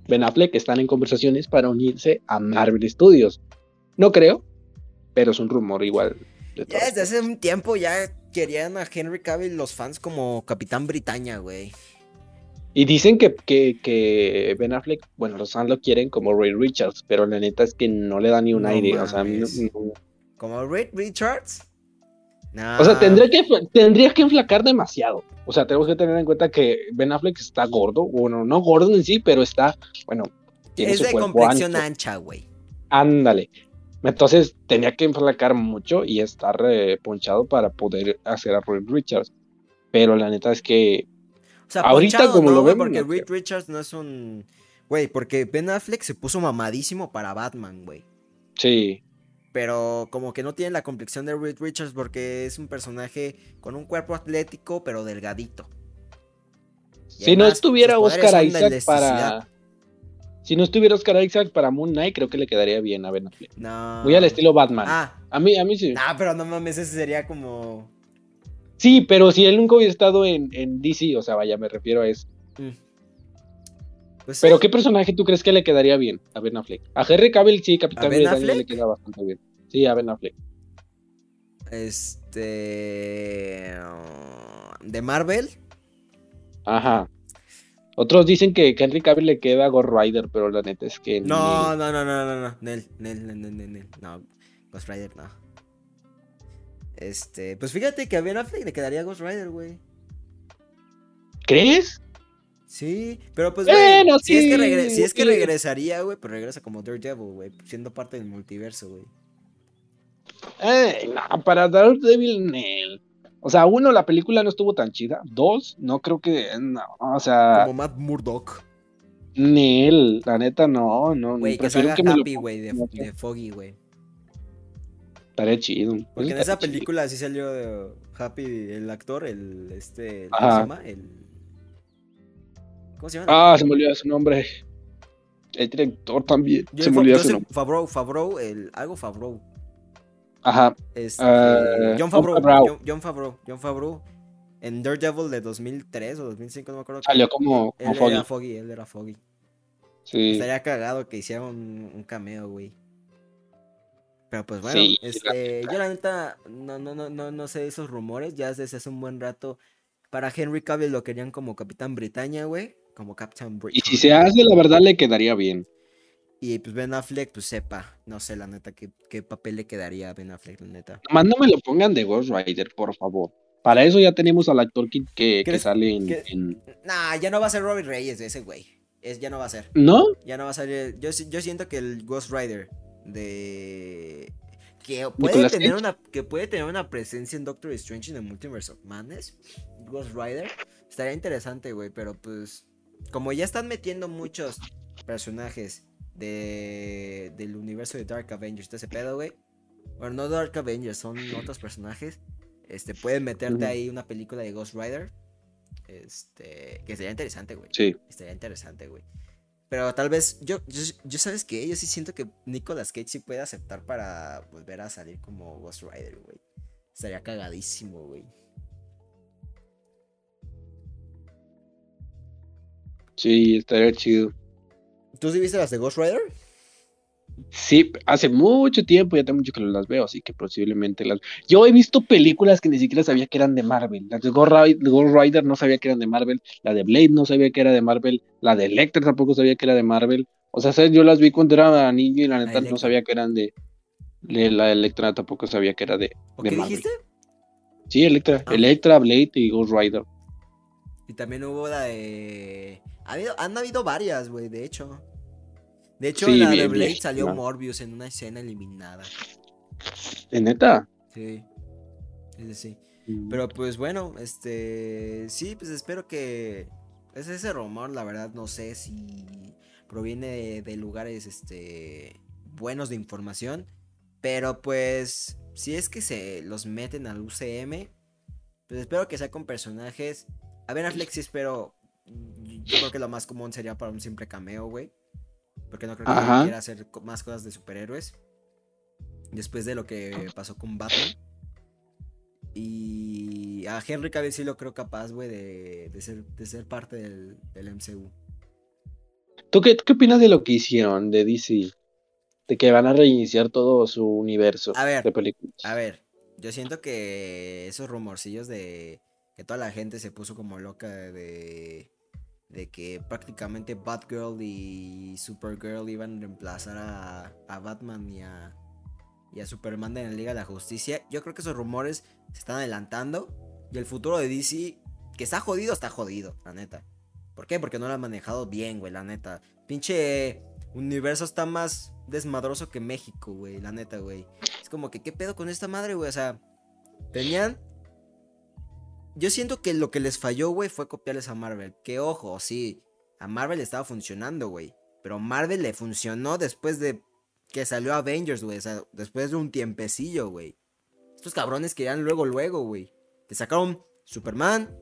Ben Affleck están en conversaciones para unirse a Marvel Studios. No creo, pero es un rumor igual. de Ya desde hace un tiempo ya querían a Henry Cavill los fans como Capitán Britannia, güey. Y dicen que, que, que Ben Affleck, bueno, los fans lo quieren como Ray Richards, pero la neta es que no le da ni un No aire. O sea, no- ¿Como Reed Richards? No. o sea tendría que, tendrías que enflacar demasiado. O sea, tenemos que tener en cuenta que Ben Affleck está gordo. Bueno, no gordo en sí, pero está, bueno, tiene Es su de complexión ancho. ancha, güey. Ándale. Entonces tenía que enflacar mucho y estar eh, ponchado para poder hacer a Ray Richards. Pero la neta es que O sea, Ahorita, ponchado como no, lo vemos, Porque Reed Richards no es un. Güey, porque Ben Affleck se puso mamadísimo para Batman, güey. sí, Pero como que no tiene la complexión de Reed Richards porque es un personaje con un cuerpo atlético, pero delgadito. Y Si no estuviera Oscar Isaac para. Si no estuviera Oscar Isaac para Moon Knight, creo que le quedaría bien a Ben Affleck. No. Muy al estilo Batman. Ah, A mí, a mí sí. nah, pero no mames, ese sería como. Sí, pero si él nunca hubiera estado en, en DC, o sea, vaya, me refiero a eso. mm. Pues Pero sí. ¿qué personaje tú crees que le quedaría bien a Ben Affleck? A Henry Cavill sí, ¿A Capitán Britannia le queda bastante bien. Sí, a Ben Affleck. Este. De Marvel. Ajá. Otros dicen que, Henry Cavill le queda a Ghost Rider, pero la neta es que No, no, no, no, no, no. Nel, Nel, Nel, Nel, Nel. No, Ghost Rider, no. Este, pues fíjate que a Ben Affleck le quedaría Ghost Rider, güey. ¿Crees? Sí, pero pues, güey, Bueno, si, es que sí, si es que sí. regresaría, güey, pues regresa como Daredevil, güey, siendo parte del multiverso, güey. Eh, no, para Daredevil, Nel. O sea, uno, la película no estuvo tan chida. Dos, no creo que. No, o sea. Como Matt Murdock. Nel, la neta no, no. Güey, que prefiero salga lo Happy, güey, de, Foggy, güey. Estaría chido. Porque en esa chido. película sí salió de Happy, el actor, el este, ¿cómo Ajá. se llama? El ¿Cómo se llama? Ah, se me olvidó su nombre. El director también. Yo- se me olvidó su nombre. Favreau, Favreau, el algo Favreau. Ajá. Este, Eh, John Favreau. John, John Favreau, John Favreau. En Daredevil de 2003 o 2005, no me acuerdo. Salió como, como Él Foggy. era Foggy, él era Foggy. Sí. Estaría cagado que hiciera un, un cameo, güey. Pero pues bueno, Sí, este, yo la neta no, no, no, no, no sé esos rumores, ya desde hace un buen rato. Para Henry Cavill lo querían como Capitán Britannia, güey. Como Captain Y Britain. si se hace, la verdad le quedaría bien. Y pues Ben Affleck, pues sepa, no sé la neta qué, qué papel le quedaría a Ben Affleck, la neta. Nomás no me lo pongan de Ghost Rider, por favor. Para eso ya tenemos al actor que, que, que ¿Crees sale en, que- en- Nah, ya no va a ser Robbie Reyes ese güey. Es, ya no va a ser. ¿No? Ya no va a salir. Yo, si- yo siento que el Ghost Rider de. Que puede, tener una, que puede tener una presencia en Doctor Strange en el Multiverse of Madness. Ghost Rider. Estaría interesante, güey. Pero pues. Como ya están metiendo muchos personajes de, del universo de Dark Avengers, todo ese pedo, güey. Bueno, no Dark Avengers, son otros personajes. Este, pueden meterte ahí una película de Ghost Rider. Este, que sería interesante, güey. Sí. Estaría interesante, güey. Pero tal vez, yo, yo, yo sabes que yo sí siento que Nicolas Cage sí puede aceptar para volver a salir como Ghost Rider, güey. Estaría cagadísimo, güey. Sí, estaría chido. ¿Tú sí viste las de Ghost Rider? Sí, hace mucho tiempo, ya tengo mucho que las veo, así que posiblemente las... Yo he visto películas que ni siquiera sabía que eran de Marvel. Las de Ghost Rider, Ghost Rider no sabía que eran de Marvel. La de Blade no sabía que era de Marvel. La de Electra tampoco sabía que era de Marvel. O sea, ¿sabes? yo las vi cuando era niño y la neta no sabía que eran de... de la de Electra tampoco sabía que era de, ¿O de qué Marvel. dijiste? Sí, Electra. Ah. Electra, Blade y Ghost Rider. Y también hubo la de. Ha habido, han habido varias, güey, de hecho. De hecho, Sí, en la de Blade bien, salió ¿no? Morbius en una escena eliminada. ¿De neta? Sí. Sí, sí, sí. Pero pues bueno, este. Sí, pues espero que. Es ese rumor, la verdad, no sé si proviene de, de lugares este buenos de información. Pero pues. Si es que se los meten al UCM. Pues espero que sea con personajes. A ver, a Flex sí espero. Yo creo que lo más común sería para un simple cameo, güey. Porque no creo que Ajá. quiera hacer más cosas de superhéroes. Después de lo que pasó con Batman. Y a Henry Cavill sí lo creo capaz, güey, de, de ser, de ser parte del, del MCU. ¿Tú qué, qué opinas de lo que hicieron de DC? De que van a reiniciar todo su universo A ver, de películas. A ver, yo siento que esos rumorcillos de que toda la gente se puso como loca de, de que prácticamente Batgirl y Supergirl iban a reemplazar a, a Batman y a, y a Superman en la Liga de la Justicia. Yo creo que esos rumores se están adelantando y el futuro de DC, que está jodido, está jodido, la neta. ¿Por qué? Porque no lo han manejado bien, güey, la neta. Pinche universo está más desmadroso que México, güey, la neta, güey. Es como que, ¿qué pedo con esta madre, güey? O sea, tenían... Yo siento que lo que les falló, güey, fue copiarles a Marvel. Que ojo, sí, a Marvel le estaba funcionando, güey. Pero Marvel le funcionó después de que salió Avengers, güey. O sea, después de un tiempecillo, güey. Estos cabrones querían luego, luego, güey. Te sacaron Superman.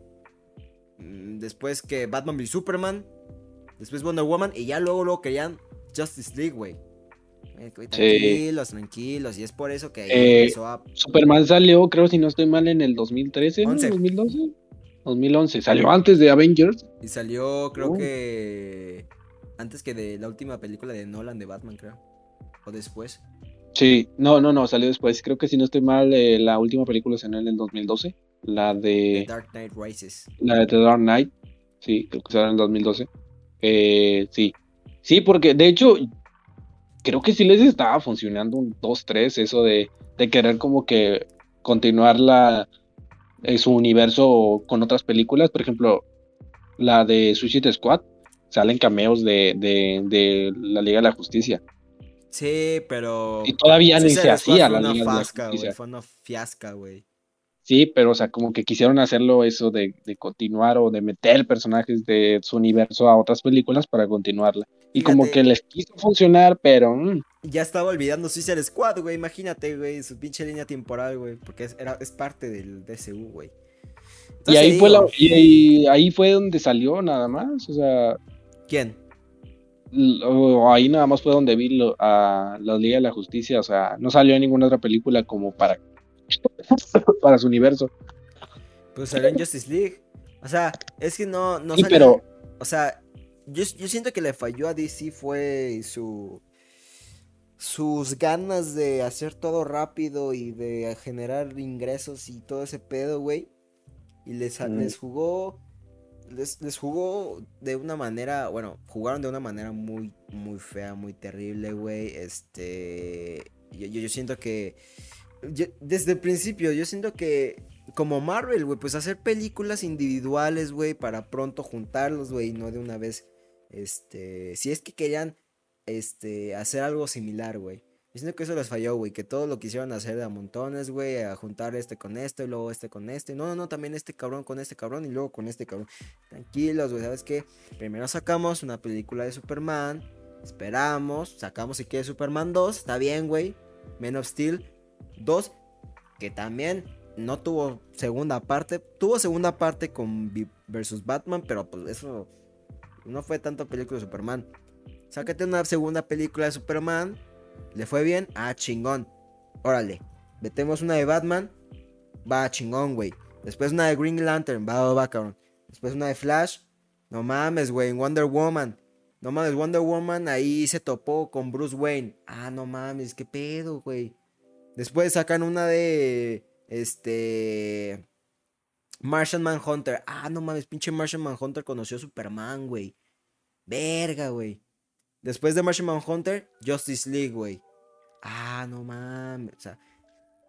mm, Después que Batman v Superman. Después Wonder Woman. Y ya luego, luego querían Justice League, güey. Eh, güey, Sí. Tranquilos, tranquilos. Y es por eso que Eh, empezó a. Superman salió, creo, si no estoy mal, en el 2013, ¿no? 11. 2012. 2011. Salió antes de Avengers. Y salió, creo Oh. que. Antes que de la última película de Nolan de Batman, creo. O después. Sí, no, no, no, salió después. Creo que si no estoy mal, eh, la última película salió en el 2012. La The de, Dark Knight Rises. la de The Dark Knight. Sí, creo que salió en el 2012. Eh, sí. Sí, porque de hecho, creo que sí les estaba funcionando un 2-3 eso de, de querer como que continuar la, eh, su universo con otras películas. Por ejemplo, la de Suicide Squad. Salen cameos de, de, de la Liga de la Justicia. Sí, pero. Y todavía ni se hacía la Liga de la. Justicia. Fue una fiasca, güey. Sí, pero o sea, como que quisieron hacerlo eso de, de continuar o de meter personajes de su universo a otras películas para continuarla. Y como que les quiso funcionar, pero mm, Ya estaba olvidando Suicide Squad, güey. Imagínate, güey, su pinche línea temporal, güey. Porque es, era, es parte del DCU, güey. y ahí fue la, digo, y, y ahí fue donde salió nada más, o sea, ¿Quién? ahí nada más fue donde vi lo- a la Liga de la Justicia, o sea, no salió en ninguna otra película como para para su universo. Pues salió en Justice League. O sea, es que no, no Sí, salió- pero O sea, yo, yo siento que le falló a DC fue su. Sus ganas de hacer todo rápido y de generar ingresos y todo ese pedo, güey. Y les, Mm. les jugó. Les, les jugó de una manera. Bueno, jugaron de una manera muy, muy fea, muy terrible, güey. Este. Yo, yo, yo siento que. yo- desde el principio, yo siento que. Como Marvel, güey, pues hacer películas individuales, güey, para pronto juntarlos, güey, y no de una vez. Este. Si es que querían. Este. Hacer algo similar, güey. Yo siento que eso les falló, güey. Que todo lo quisieron hacer de a montones, güey. A juntar este con este, y luego este con este. No, no, no, también este cabrón con este cabrón y luego con este cabrón. Tranquilos, güey, ¿sabes qué? Primero sacamos una película de Superman. Esperamos. Sacamos si quieres Superman 2. Está bien, güey. Men of Steel 2. Que también no tuvo segunda parte. Tuvo segunda parte con versus Batman. Pero pues eso no fue tanto película de Superman. Sácate una segunda película de Superman. ¿Le fue bien? Ah, chingón. Órale. Metemos una de Batman. Va, chingón, güey. Después una de Green Lantern. Va, va, cabrón. Después una de Flash. No mames, güey. Wonder Woman. No mames, Wonder Woman ahí se topó con Bruce Wayne. Ah, no mames, qué pedo, güey. Después sacan una de. Este. Martian Manhunter. Ah, no mames, pinche Martian Manhunter conoció a Superman, güey. Verga, güey. Después de Martian Manhunter, Justice League, güey. Ah, no mames. O sea,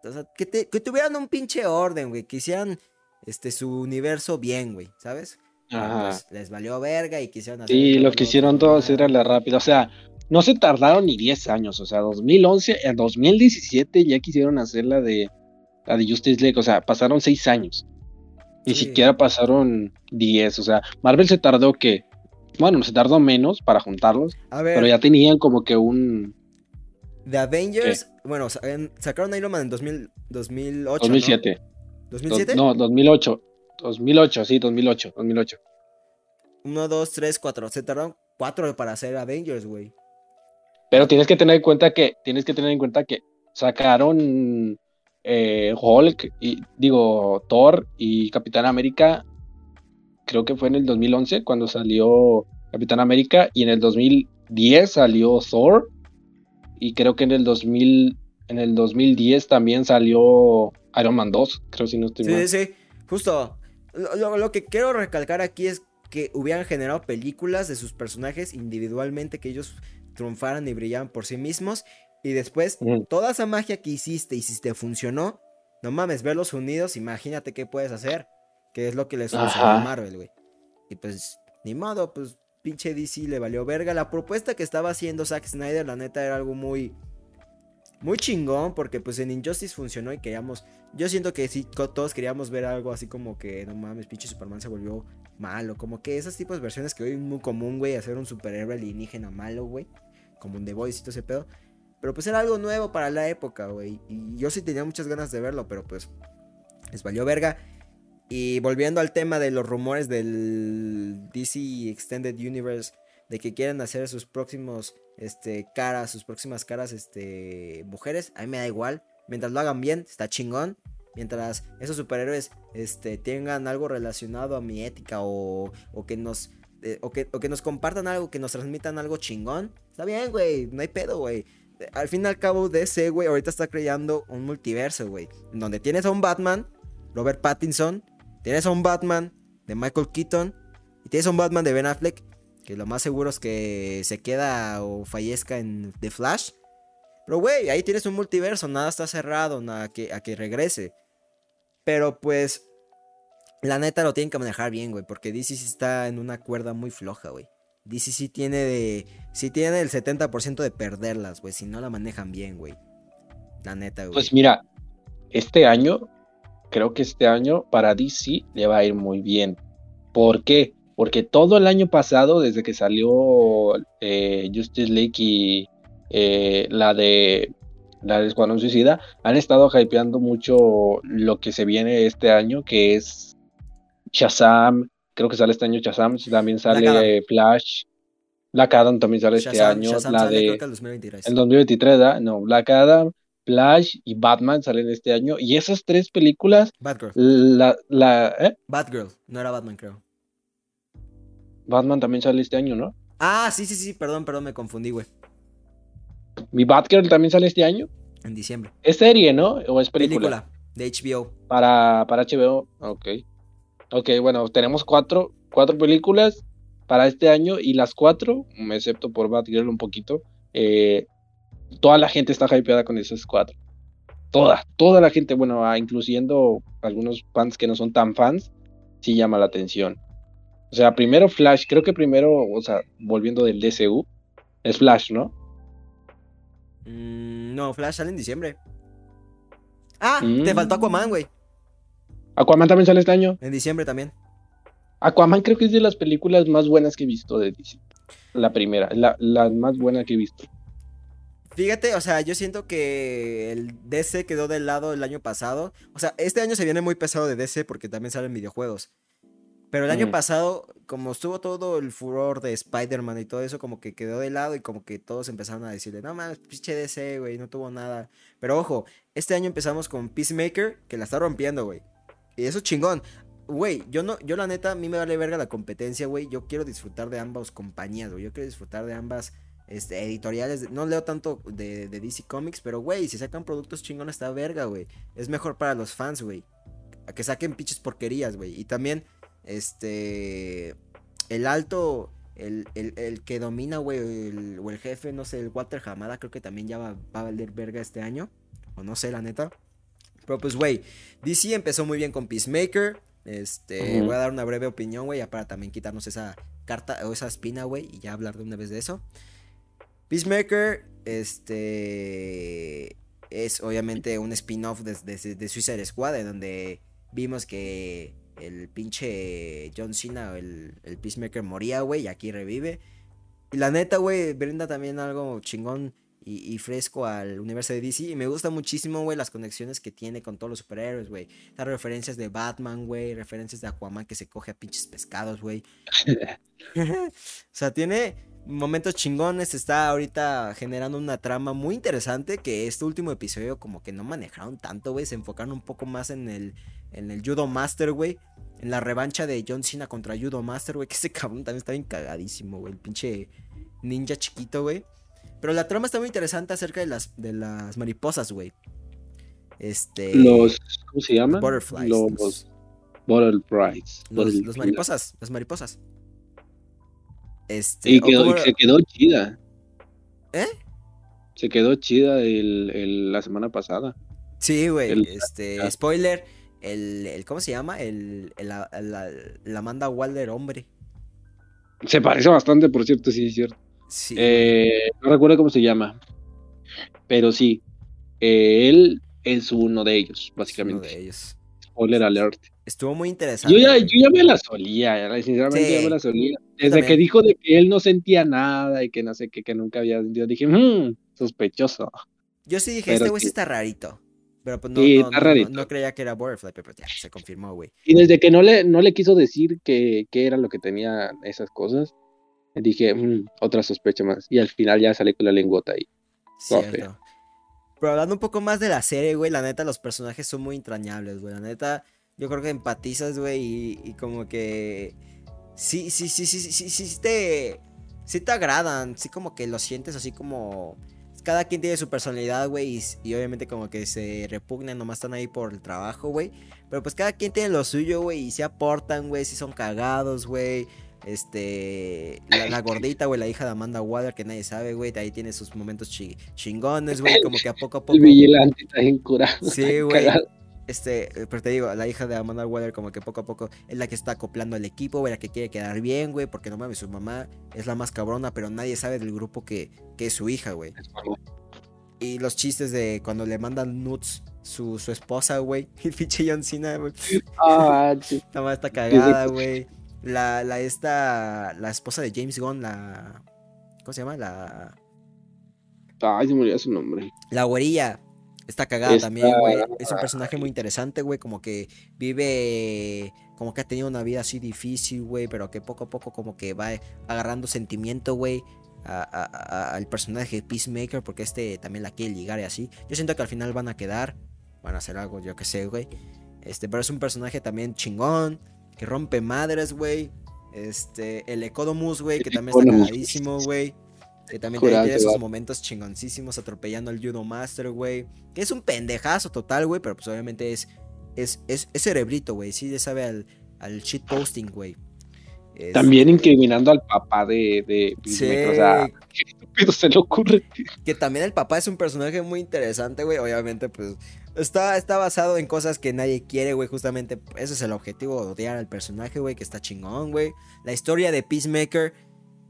o sea, que, te- que tuvieran un pinche orden, güey. Que hicieran este, su universo bien, güey. ¿Sabes? Ajá. pues, les valió verga y quisieron hacer. Sí, lo que hicieron todos era la la rápida. O sea, no se tardaron ni 10 años. O sea, 2011, en 2017 ya quisieron hacer la de, la de Justice League. O sea, pasaron 6 años. Ni Sí. siquiera pasaron 10. O sea, Marvel se tardó que, bueno, se tardó menos para juntarlos. A ver, Pero ya tenían como que un The Avengers. Bueno, sa- en- sacaron Iron Man en 2000, 2008. 2007. ¿no? ¿2007? No, 2008. 2008, sí, 2008, 2008. 1, 2, 3, 4. Se tardaron 4 para hacer Avengers, güey. Pero tienes que tener en cuenta que, tienes que tener en cuenta que sacaron eh, Hulk, y, digo, Thor y Capitán América, creo que fue en el 2011 cuando salió Capitán América, y en el 2010 salió Thor, y creo que en el 2000, en el 2010 también salió Iron Man 2, creo si no estoy Sí, mal. sí, sí. Justo. Lo, lo- que quiero recalcar aquí es que hubieran generado películas de sus personajes individualmente, que ellos triunfaran y brillaran por sí mismos. Y después, toda esa magia que hiciste y si te funcionó, no mames, verlos unidos, imagínate qué puedes hacer. Que es lo que les funcionó a. Marvel, güey. Y pues, ni modo, pues pinche DC le valió verga. La propuesta que estaba haciendo Zack Snyder, la neta, era algo muy. Muy chingón, porque pues en Injustice funcionó y queríamos. Yo siento que sí, todos queríamos ver algo así como que, no mames, pinche Superman se volvió malo. Como que esos tipos de versiones que hoy es muy común, güey, hacer un superhéroe alienígena malo, güey. Como un The Voice y todo ese pedo. Pero pues era algo nuevo para la época, güey. Y yo sí tenía muchas ganas de verlo, pero pues les valió verga. Y volviendo al tema de los rumores del DC Extended Universe, de que quieren hacer sus próximos este, caras, sus próximas caras, este, mujeres, a mí me da igual. Mientras lo hagan bien, está chingón. Mientras esos superhéroes este, tengan algo relacionado a mi ética o, o que nos eh, o, que, o que nos compartan algo, que nos transmitan algo chingón, está bien, güey, no hay pedo, güey. Al fin y al cabo, DC, güey, ahorita está creando un multiverso, güey. Donde tienes a un Batman, Robert Pattinson, tienes a un Batman de Michael Keaton y tienes a un Batman de Ben Affleck, que lo más seguro es que se queda o fallezca en The Flash. Pero, güey, ahí tienes un multiverso, nada está cerrado, nada que, a que regrese. Pero, pues, la neta lo tienen que manejar bien, güey, porque DC está en una cuerda muy floja, güey. DC sí tiene de. Sí tiene el 70% de perderlas, güey, si no la manejan bien, güey. La neta, güey. Pues mira, este año creo que este año para DC le va a ir muy bien. ¿Por qué? Porque todo el año pasado, desde que salió eh, Justice League y eh, la de la de Escuadrón Suicida, han estado hypeando mucho lo que se viene este año, que es Shazam, creo que sale este año Shazam, también sale Flash, Black Adam también sale este año, la de el 2023. El 2023, No, Black Adam, Flash y Batman salen este año y esas tres películas Batgirl. La, la, ¿eh? Batgirl, no era Batman, creo. Batman también sale este año, ¿no? Ah, sí, sí, sí, perdón, perdón, me confundí, güey. ¿Mi Batgirl también sale este año? En diciembre. ¿Es serie, no? ¿O es película? Película de HBO. Para, para HBO, ok. Ok, bueno, tenemos cuatro, cuatro películas para este año y las cuatro, excepto por Batgirl un poquito, eh, toda la gente está hypeada con esas cuatro. Toda, toda la gente, bueno, ah, incluyendo algunos fans que no son tan fans, sí llama la atención. O sea, primero Flash, creo que primero, o sea, volviendo del DCU, es Flash, ¿no? Mm, no, Flash sale en diciembre. Ah, te faltó mm. Aquaman, güey. Aquaman también sale este año. En diciembre también. Aquaman creo que es de las películas más buenas que he visto de DC. La primera, la, la más buena que he visto. Fíjate, o sea, yo siento que el DC quedó del lado el año pasado. O sea, este año se viene muy pesado de DC porque también salen videojuegos. Pero el año pasado, como estuvo todo el furor de Spider-Man y todo eso, como que quedó de lado y como que todos empezaron a decirle, no mames, pinche DC, güey, no tuvo nada. Pero ojo, este año empezamos con Peacemaker, que la está rompiendo, güey. Y eso chingón. Güey, yo no, yo la neta, a mí me vale verga la competencia, güey. Yo quiero disfrutar de ambas compañías, güey. Yo quiero disfrutar de ambas este, editoriales. No leo tanto de, de DC Comics, pero, güey, si sacan productos chingón esta verga, güey. Es mejor para los fans, güey. A que saquen pinches porquerías, güey. Y también este. El alto. El, que domina, güey. o el jefe, no sé, el Walter Hamada, creo que también ya va, a valer verga este año. O no sé, la neta. Pero pues, güey. DC empezó muy bien con Peacemaker. Este. Voy a dar una breve opinión, güey. Ya para también quitarnos esa carta o esa espina, güey. Y ya hablar de una vez de eso. Peacemaker. Este. Es obviamente un spin-off de, de, de Suicide Squad. En donde vimos que el pinche John Cena, el, el Peacemaker moría, güey, y aquí revive. Y la neta, güey, brinda también algo chingón y, fresco al universo de DC. Y me gusta muchísimo, güey, las conexiones que tiene con todos los superhéroes, güey. Las referencias de Batman, güey, referencias de Aquaman que se coge a pinches pescados, güey. o sea, tiene momentos chingones. Está ahorita generando una trama muy interesante que este último episodio como que no manejaron tanto, güey. Se enfocaron un poco más en el en el Judo Master, güey. En la revancha de John Cena contra Judo Master, güey. Que ese cabrón también está bien cagadísimo, güey. El pinche ninja chiquito, güey. Pero la trama está muy interesante acerca de las, de las mariposas, güey. Este. Los. ¿Cómo se llaman? Butterflies. Los. Butterflies. Los, mariposas. Las mariposas. Este. Y se quedó chida. ¿Eh? Se quedó chida el, la semana pasada. Sí, güey. Este. Spoiler el, ¿cómo se llama? El, la, Amanda Waller hombre. Se parece bastante, por cierto, sí, es cierto. Sí. Eh, no recuerdo cómo se llama. Pero sí. Eh, él es uno de ellos, básicamente. uno de ellos. Spoiler alert. Estuvo muy interesante. Yo ya, yo ya me la solía, sinceramente ya me la solía. Desde que dijo de que él no sentía nada y que no sé qué, que nunca había sentido, dije, mmm, sospechoso. Yo sí dije, este güey sí está rarito. Pero pues no, no, creía que era Butterfly, pero ya se confirmó, güey. Y desde que no le, no le quiso decir que, era lo que tenía esas cosas, dije, mm, otra sospecha más. Y al final ya sale con la lengüota ahí. Cierto. Pero hablando un poco más de la serie, güey, la neta, los personajes son muy entrañables, güey. La neta, yo creo que empatizas, güey, y, y, como que. Sí, sí, sí, sí, sí, sí, sí te. Sí te agradan, sí, como que lo sientes así como cada quien tiene su personalidad, güey, y, obviamente como que se repugnan, nomás están ahí por el trabajo, güey. Pero pues cada quien tiene lo suyo, güey, y se aportan, güey, si son cagados, güey. Este, la, gordita, güey, la hija de Amanda Waller, que nadie sabe, güey, ahí tiene sus momentos chingones, güey, como que a poco a poco. El vigilante está bien curado. Sí, güey. Este, eh, pero te digo, la hija de Amanda Waller como que poco a poco es la que está acoplando al equipo, güey, la que quiere quedar bien, güey, porque no mames, su mamá es la más cabrona, pero nadie sabe del grupo que, que es su hija, güey. Y los chistes de cuando le mandan nudes su, su esposa, güey. Y pinche John Cena, güey. Ah, sí. Nada más está cagada, güey. La, la, esta, la esposa de James Gunn, la... ¿Cómo se llama? La... Ay, se me olvidó su nombre. La güerilla. Está cagada Está- también, güey. Es un personaje muy interesante, güey. Como que vive. Como que ha tenido una vida así difícil, güey. Pero que poco a poco, como que va agarrando sentimiento, güey. Al personaje Peacemaker. Porque este también la quiere ligar y así. Yo siento que al final van a quedar. Van a hacer algo, yo que sé, güey. Este, pero es un personaje también chingón. Que rompe madres, güey. Este, el Economus, güey. Que también está cagadísimo, güey. Que también Jurado, tiene esos jurado. momentos chingoncísimos atropellando al Judo Master, güey. Que es un pendejazo total, güey, pero pues obviamente es, es, es, es cerebrito, güey. Sí le sabe al, al shitposting, güey. Es- También incriminando al papá de, de Sí, O sea, ¿qué estúpido se le ocurre? que también el papá es un personaje muy interesante, güey. Obviamente, pues está, está basado en cosas que nadie quiere, güey. Justamente ese es el objetivo, odiar al personaje, güey, que está chingón, güey. La historia de Peacemaker,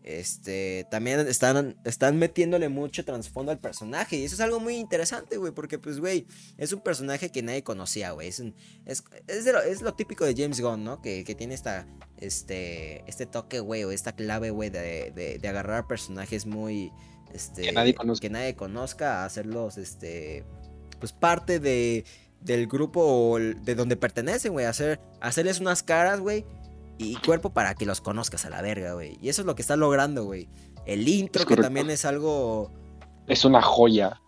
este, también están, están metiéndole mucho trasfondo al personaje. Y eso es algo muy interesante, güey, porque, pues, güey, es un personaje que nadie conocía, güey. Es, es, es, lo, es lo típico de James Gunn, ¿no? Que, que tiene esta, este, este toque, güey, o esta clave, güey, de, de, de agarrar personajes muy... Este, Que nadie conozca. que nadie conozca, hacerlos, este, pues parte de, del grupo de donde pertenecen, güey, hacer, hacerles unas caras, güey, y cuerpo para que los conozcas a la verga, güey. Y eso es lo que está logrando, güey. El intro, Es que también es algo Es una joya.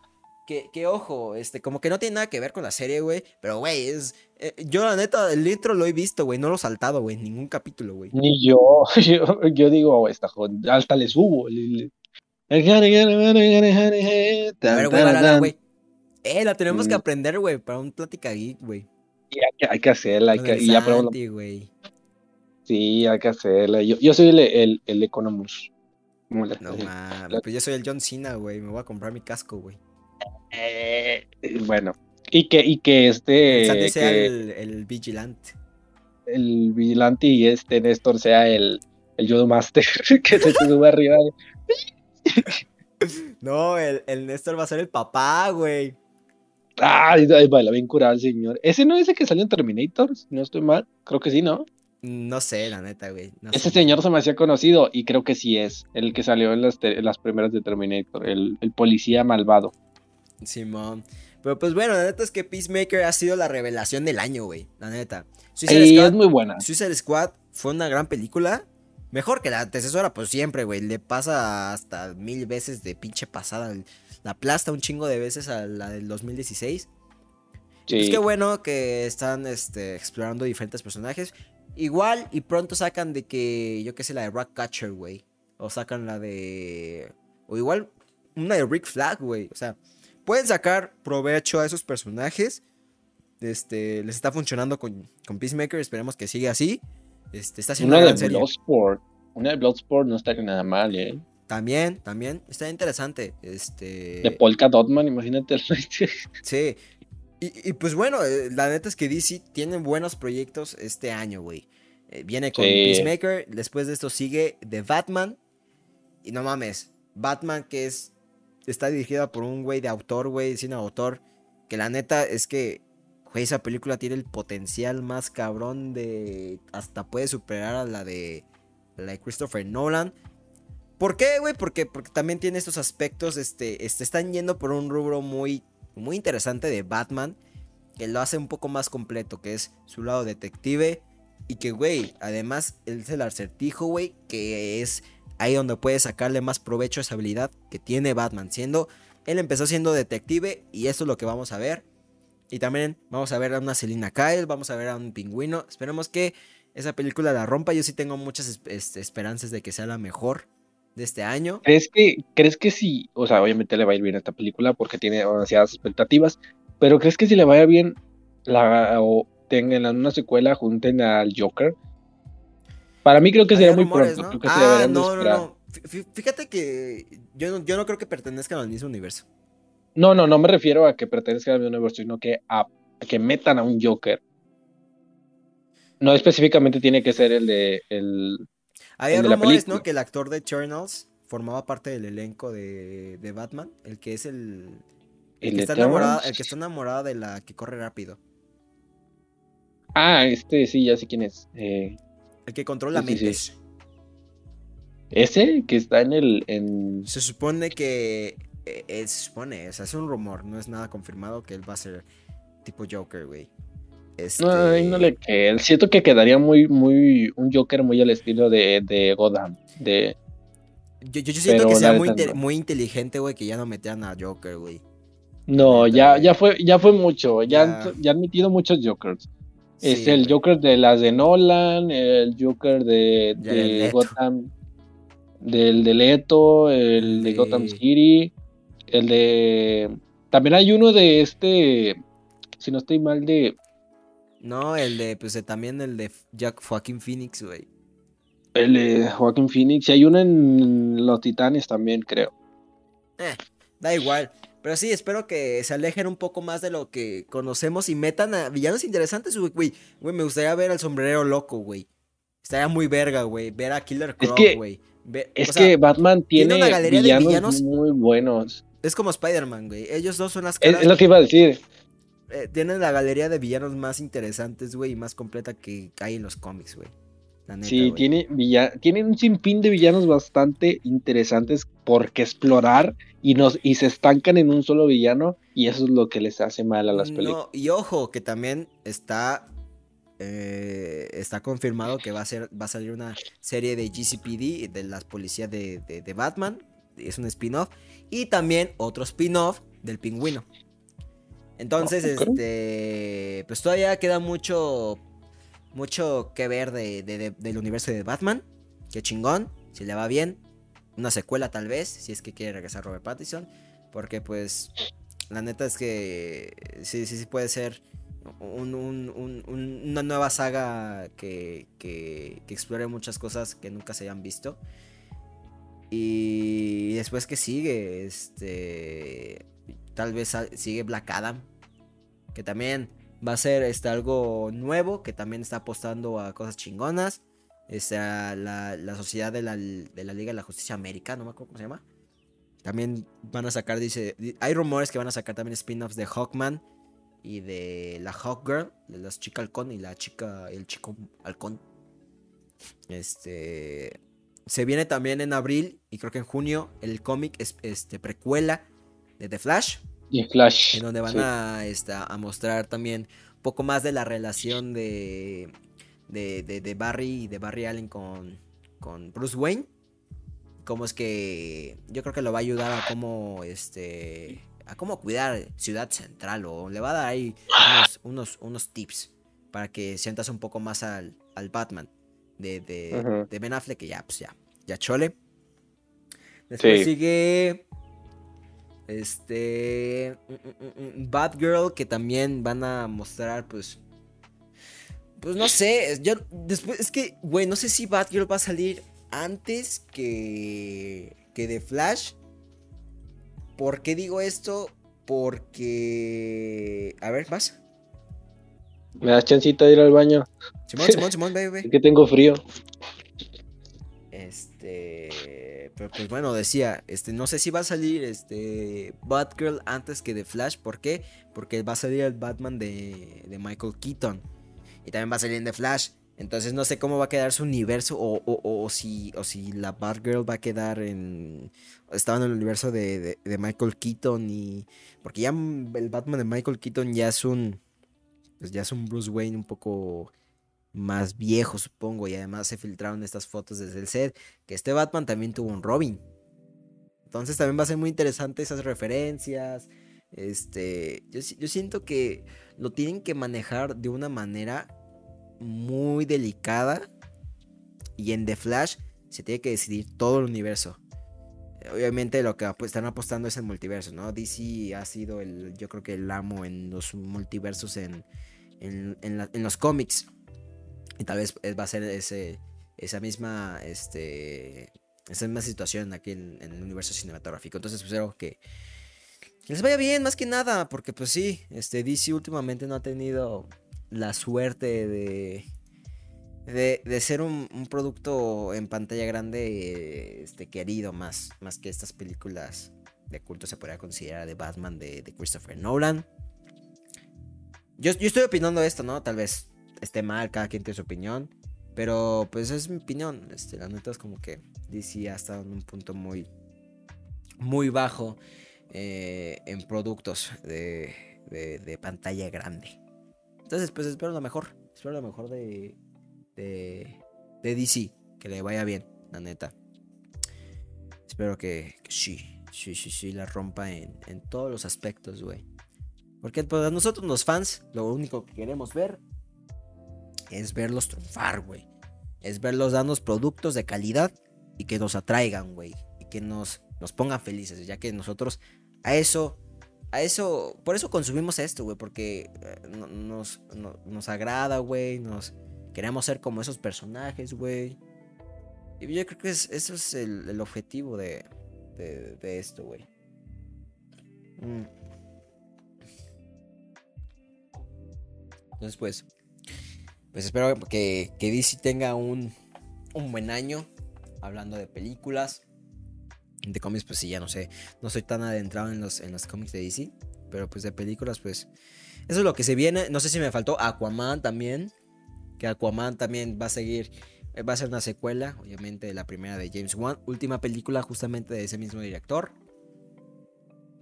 que, que, ojo, este, como que no tiene nada que ver con la serie, güey, pero, güey, es, eh, yo la neta, el intro lo he visto, güey, no lo he saltado, güey, en ningún capítulo, güey. Ni yo, yo, yo digo, "Oh, esta joya, hasta le subo. le- le- A ver, güey, güey. Eh, la tenemos que Mm. aprender, güey, para un plática geek, güey. Hay, que, hay que hacerla, hay que, y ya güey. Sí, hay que hacerla. Yo, yo soy el, el, el Economus. ¿Cómo le- No mames, pues yo soy el John Cena, güey. Me voy a comprar mi casco, güey. eh, bueno, y que, y que este, Santi sea que el, el vigilante. el vigilante y este Néstor sea el, el Judo Master que se sube arriba. No, el, el Néstor va a ser el papá, güey. Ay, baila bien curado el señor. Ese no es el que salió en Terminator, si no estoy mal. Creo que sí, ¿no? No sé, la neta, güey. no Ese sé. señor se me hacía conocido y creo que sí es el que salió en las, en las primeras de Terminator, el, el policía malvado. Simón. Pero pues bueno, la neta es que Peacemaker ha sido la revelación del año, güey. La neta. Suicide Squad, es muy buena. Suicide Squad fue una gran película. Mejor que la antecesora, pues siempre, güey. Le pasa hasta mil veces de pinche pasada. La aplasta un chingo de veces a la del 2016. Sí. Es que bueno que están este, explorando diferentes personajes. Igual y pronto sacan de que, yo qué sé, la de Ratcatcher, güey. O sacan la de... O igual una de Rick Flag, güey. O sea, pueden sacar provecho a esos personajes. Este, les está funcionando con, con Peacemaker. Esperemos que siga así. Este, está haciendo Una una de. Bloodsport. Una de Bloodsport no estaría nada mal, ¿eh? También, también. Está interesante. Este... De Polka Dotman, imagínate. Sí. Y, y, pues bueno, eh, la neta es que DC tiene buenos proyectos este año, güey. Eh, viene con Sí. Peacemaker, después de esto sigue The Batman. Y no mames, Batman que es está dirigida por un güey de autor, güey, cine autor, que la neta es que güey, esa película tiene el potencial más cabrón de hasta puede superar a la de la de Christopher Nolan. ¿Por qué, güey? Porque, porque también tiene estos aspectos, este, este, están yendo por un rubro muy, muy interesante de Batman, que lo hace un poco más completo, que es su lado detective, y que, güey, además, él es el acertijo, güey, que es ahí donde puede sacarle más provecho a esa habilidad que tiene Batman, siendo, él empezó siendo detective, y eso es lo que vamos a ver. Y también vamos a ver a una Selina Kyle, vamos a ver a un pingüino, esperemos que esa película la rompa, yo sí tengo muchas es- este, esperanzas de que sea la mejor de este año. ¿Crees que, ¿Crees que sí? O sea, obviamente le va a ir bien a esta película porque tiene demasiadas expectativas. Pero ¿crees que si le vaya bien la, o tengan una secuela, junten al Joker? Para mí creo que sería muy rumores, pronto. ¿no? Creo que se Ah, no, no, Fíjate que yo no, yo no creo que pertenezcan al mismo universo. No, no, no me refiero a que pertenezca al mismo universo, sino que a, a que metan a un Joker. No específicamente tiene que ser el de el La rumores, película. ¿no? Que el actor de Eternals formaba parte del elenco de, de Batman. El que es el. El, que está enamorado, el que está enamorado de la que corre rápido. Ah, este sí, ya sé quién es. Eh, el que controla mentes. Ese que está en el. En... Se supone que. Eh, eh, se supone, o sea, es un rumor, no es nada confirmado que él va a ser tipo Joker, güey. Este... no le queda. Siento que quedaría muy, muy. Un Joker muy al estilo de, de Gotham. De. Yo, yo, siento que sea muy, muy inteligente, güey, que ya no metían a Joker, güey. No, ya, ya fue, ya fue mucho. Ya, ya. han metido muchos Jokers. es el Joker de las de Nolan, el Joker de, de Gotham del de Leto, el de Gotham City, el de... También hay uno de este, si no estoy mal, de... No, el de, pues también el de Jack Joaquin Phoenix, güey. El de Joaquin Phoenix, y hay uno en Los Titanes también, creo. Eh, da igual. Pero sí, espero que se alejen un poco más de lo que conocemos y metan a villanos interesantes, güey. Güey, me gustaría ver al sombrero loco, güey. Estaría muy verga, güey. Ver a Killer Croc, güey es que Batman tiene, una galería de villanos muy buenos. Es como Spider-Man, güey. Ellos dos son las caras. Es, lo que iba a decir. Eh, tienen la galería de villanos más interesantes, güey, y más completa que hay en los cómics, güey. sí, tiene tienen un sinfín de villanos bastante interesantes por qué explorar y, nos, y se estancan en un solo villano y eso es lo que les hace mal a las películas. y ojo, que también está eh, está confirmado que va a, ser, va a salir una serie de GCPD de las policías de, Batman. Es un spin-off. Y también otro spin-off del pingüino. Entonces, este. Pues todavía queda mucho. Mucho que ver del universo de Batman. Qué chingón. Si le va bien. Una secuela tal vez. Si es que quiere regresar Robert Pattinson. Porque pues. La neta es que. Sí, sí, sí puede ser una nueva saga que, que, explore muchas cosas que nunca se hayan visto. Y después que sigue, este, tal vez sigue Black Adam, que también va a ser este, algo nuevo, que también está apostando a cosas chingonas. Este, la, la, sociedad de la, de la Liga de la Justicia Americana, no me acuerdo cómo se llama. También van a sacar, dice, hay rumores que van a sacar también spin-offs de Hawkman y de la Hawk Girl, de las chicas halcón y la chica, el chico halcón. Este se viene también en abril y creo que en junio el cómic es este precuela de The Flash. Y Flash. En donde van a, este, a mostrar también un poco más de la relación de, de, de, Barry y de Barry Allen con, con Bruce Wayne. Cómo es que yo creo que lo va a ayudar a cómo este a cómo cuidar Ciudad Central o le va a dar ahí unos, unos, tips para que sientas un poco más al, al Batman de, de, de, Ben Affleck que ya, pues ya, ya chole. Después sigue este mm, mm, mm, Batgirl que también van a mostrar pues pues no sé, yo después es que güey, no sé si Batgirl va a salir antes que que de Flash ¿Por qué digo esto? Porque. A ver, vas. ¿Me das chancita de ir al baño? Simón, Simón, Simón, ve, Es que tengo frío. Este. Pero pues bueno, decía, este, no sé si va a salir este Batgirl antes que The Flash. ¿Por qué? Porque va a salir el Batman de, de Michael Keaton. Y también va a salir The Flash. Entonces no sé cómo va a quedar su universo o, si, o si la Batgirl va a quedar en... Estaba en el universo de, Michael Keaton y... Porque ya el Batman de Michael Keaton ya es un... Pues ya es un Bruce Wayne un poco más viejo, supongo. Y además se filtraron estas fotos desde el set. Que este Batman también tuvo un Robin. Entonces también va a ser muy interesante esas referencias. Este, yo, siento que lo tienen que manejar de una manera muy delicada. Y en The Flash se tiene que decidir todo el universo. Obviamente lo que están apostando es el multiverso, ¿no? DC ha sido el, yo creo que el amo en los multiversos en, en, los cómics. Y tal vez va a ser ese, esa misma, este, esa misma situación aquí en, el universo cinematográfico. Entonces espero pues, que, que les vaya bien, más que nada, porque pues sí, este DC últimamente no ha tenido la suerte de, de, ser un, producto en pantalla grande este, querido más, más que estas películas de culto se podría considerar de Batman de, de Christopher Nolan. Yo, yo, estoy opinando esto, ¿no? Tal vez esté mal, cada quien tiene su opinión. Pero pues es mi opinión. Este, la neta es como que DC ha estado en un punto muy, muy bajo eh, en productos de, de, pantalla grande. Entonces, pues espero lo mejor. Espero lo mejor de, de, de DC. Que le vaya bien, la neta. Espero que, sí, sí, sí, sí, la rompa en, en todos los aspectos, güey. Porque pues, nosotros los fans, lo único que queremos ver es verlos triunfar, güey. Es verlos darnos productos de calidad y que nos atraigan, güey. Y que nos, nos pongan felices, ya que nosotros a eso, a eso, por eso consumimos esto, güey. Porque eh, nos, nos, nos agrada, güey. Nos queremos ser como esos personajes, güey. Y yo creo que es, eso es el, objetivo de, de, de esto, güey. Mm. Entonces, pues, pues espero que, que DC tenga un, un, buen año hablando de películas. De cómics, pues sí, ya no sé. No soy tan adentrado en los, en los cómics de DC. Pero pues de películas, pues. Eso es lo que se viene. No sé si me faltó Aquaman también. Que Aquaman también va a seguir. Va a ser una secuela, obviamente, de la primera de James Wan. Última película justamente de ese mismo director.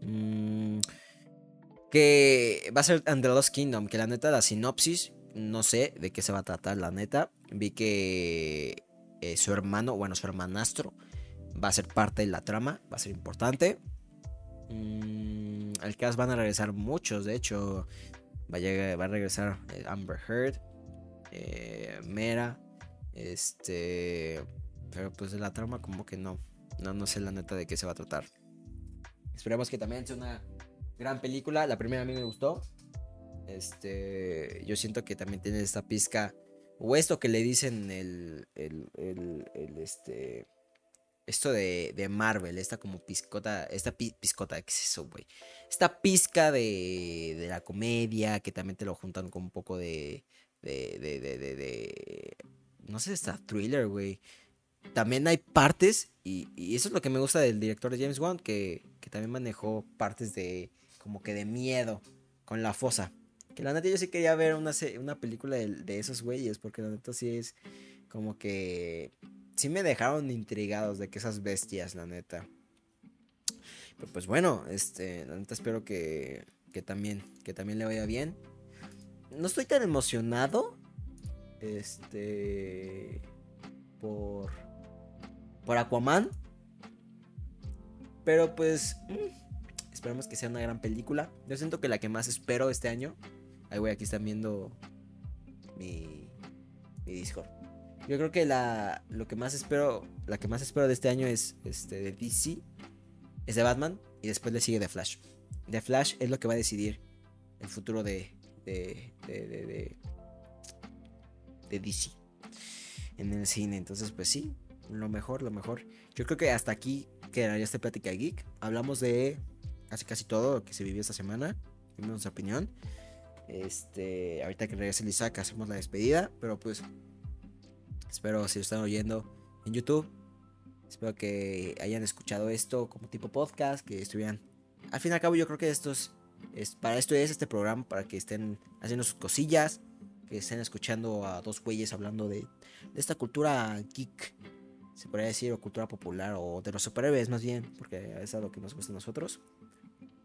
Mm, que va a ser Under Lost Kingdom. Que la neta, la sinopsis no sé de qué se va a tratar, la neta. Vi que eh, su hermano, bueno, su hermanastro, va a ser parte de la trama, va a ser importante. Mm, al cast van a regresar muchos, de hecho, va a, llegar, va a regresar eh, Amber Heard, eh, Mera, este. Pero pues de la trama, como que no. No, no sé la neta de qué se va a tratar. Esperemos que también sea una gran película. La primera a mí me gustó. Este, yo siento que también tiene esta pizca, o esto que le dicen el, el, el, este, esto de, de, Marvel, esta como piscota, esta pi, piscota, ¿qué es eso, güey? Esta pizca de, de, la comedia, que también te lo juntan con un poco de, de, de, de, de no sé, esta thriller, güey. También hay partes, y, y, eso es lo que me gusta del director de James Wan, que, que también manejó partes de, como que de miedo con la fosa. Que la neta yo sí quería ver una, una película de, esos güeyes, porque la neta sí es como que... Sí me dejaron intrigados de que esas bestias, la neta. Pero pues bueno, este, la neta espero que, que también, que también le vaya bien. No estoy tan emocionado, este, por, por Aquaman. Pero pues, mmm, esperemos que sea una gran película. Yo siento que la que más espero este año Ahí, güey, aquí están viendo mi, mi Discord. Yo creo que la, lo que más espero, la que más espero de este año es este, de DC, es de Batman y después le sigue de Flash. De Flash es lo que va a decidir el futuro de, de, de, de, DC en el cine. Entonces, pues sí, lo mejor, lo mejor. Yo creo que hasta aquí quedaría esta plática geek. Hablamos de casi casi todo lo que se vivió esta semana. Dimos nuestra opinión. Este, ahorita que regrese el Isaac hacemos la despedida, pero pues espero si lo están oyendo en YouTube, espero que hayan escuchado esto como tipo podcast, que estuvieran. Al fin y al cabo yo creo que esto es, para esto es este programa para que estén haciendo sus cosillas, que estén escuchando a dos güeyes hablando de, esta cultura geek, se podría decir, o cultura popular o de los superhéroes más bien, porque es algo que nos gusta a nosotros.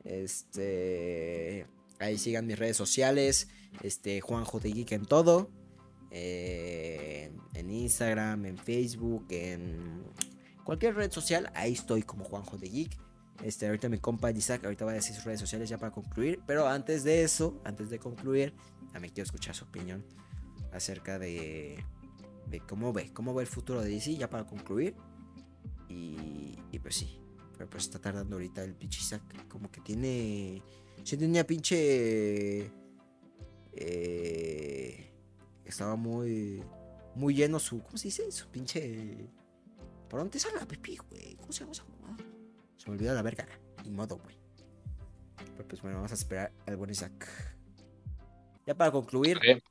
Este Ahí sigan mis redes sociales. Este, Juanjo de Geek en todo. Eh, en Instagram, en Facebook, en cualquier red social. Ahí estoy como Juanjo de Geek. Este, ahorita mi compa Isaac, ahorita va a decir sus redes sociales ya para concluir. Pero antes de eso, antes de concluir, también quiero escuchar su opinión acerca de, de cómo ve, cómo ve el futuro de DC ya para concluir. Y, y pues sí, pero pues está tardando ahorita el pinche Isaac. Como que tiene Sí tenía pinche... Eh, estaba muy... Muy lleno su... ¿Cómo se dice? Su pinche... ¿Por dónde sale la pipí, güey? ¿Cómo se llama esa mamá? Se me olvidó la verga. Ni modo, güey. Pero pues bueno, vamos a esperar al buen Isaac. Ya para concluir, okay.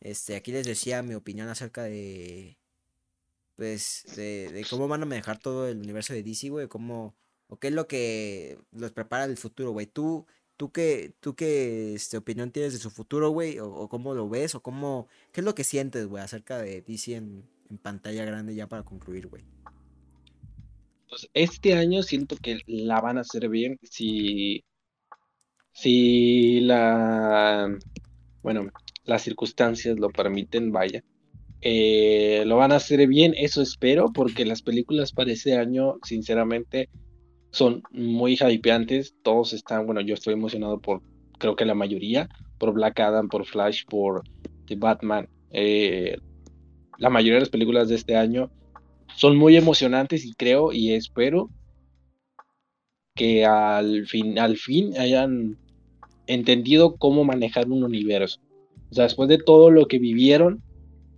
este, aquí les decía mi opinión acerca de. Pues, de, de, cómo van a manejar todo el universo de DC, güey. Cómo ¿O qué es lo que los prepara el futuro, güey? ¿Tú, tú qué, tú qué este, opinión tienes de su futuro, güey? ¿O, cómo lo ves? ¿O cómo, qué es lo que sientes, güey, acerca de DC en, pantalla grande ya para concluir, güey? Pues este año siento que la van a hacer bien si, si la, bueno, las circunstancias lo permiten, vaya. Eh, lo van a hacer bien, eso espero, porque las películas para ese año, sinceramente, son muy hypeantes. Todos están, bueno, yo estoy emocionado por, creo que la mayoría, por Black Adam, por Flash, por The Batman. Eh, la mayoría de las películas de este año son muy emocionantes y creo y espero que al fin, al fin hayan entendido cómo manejar un universo. O sea, después de todo lo que vivieron,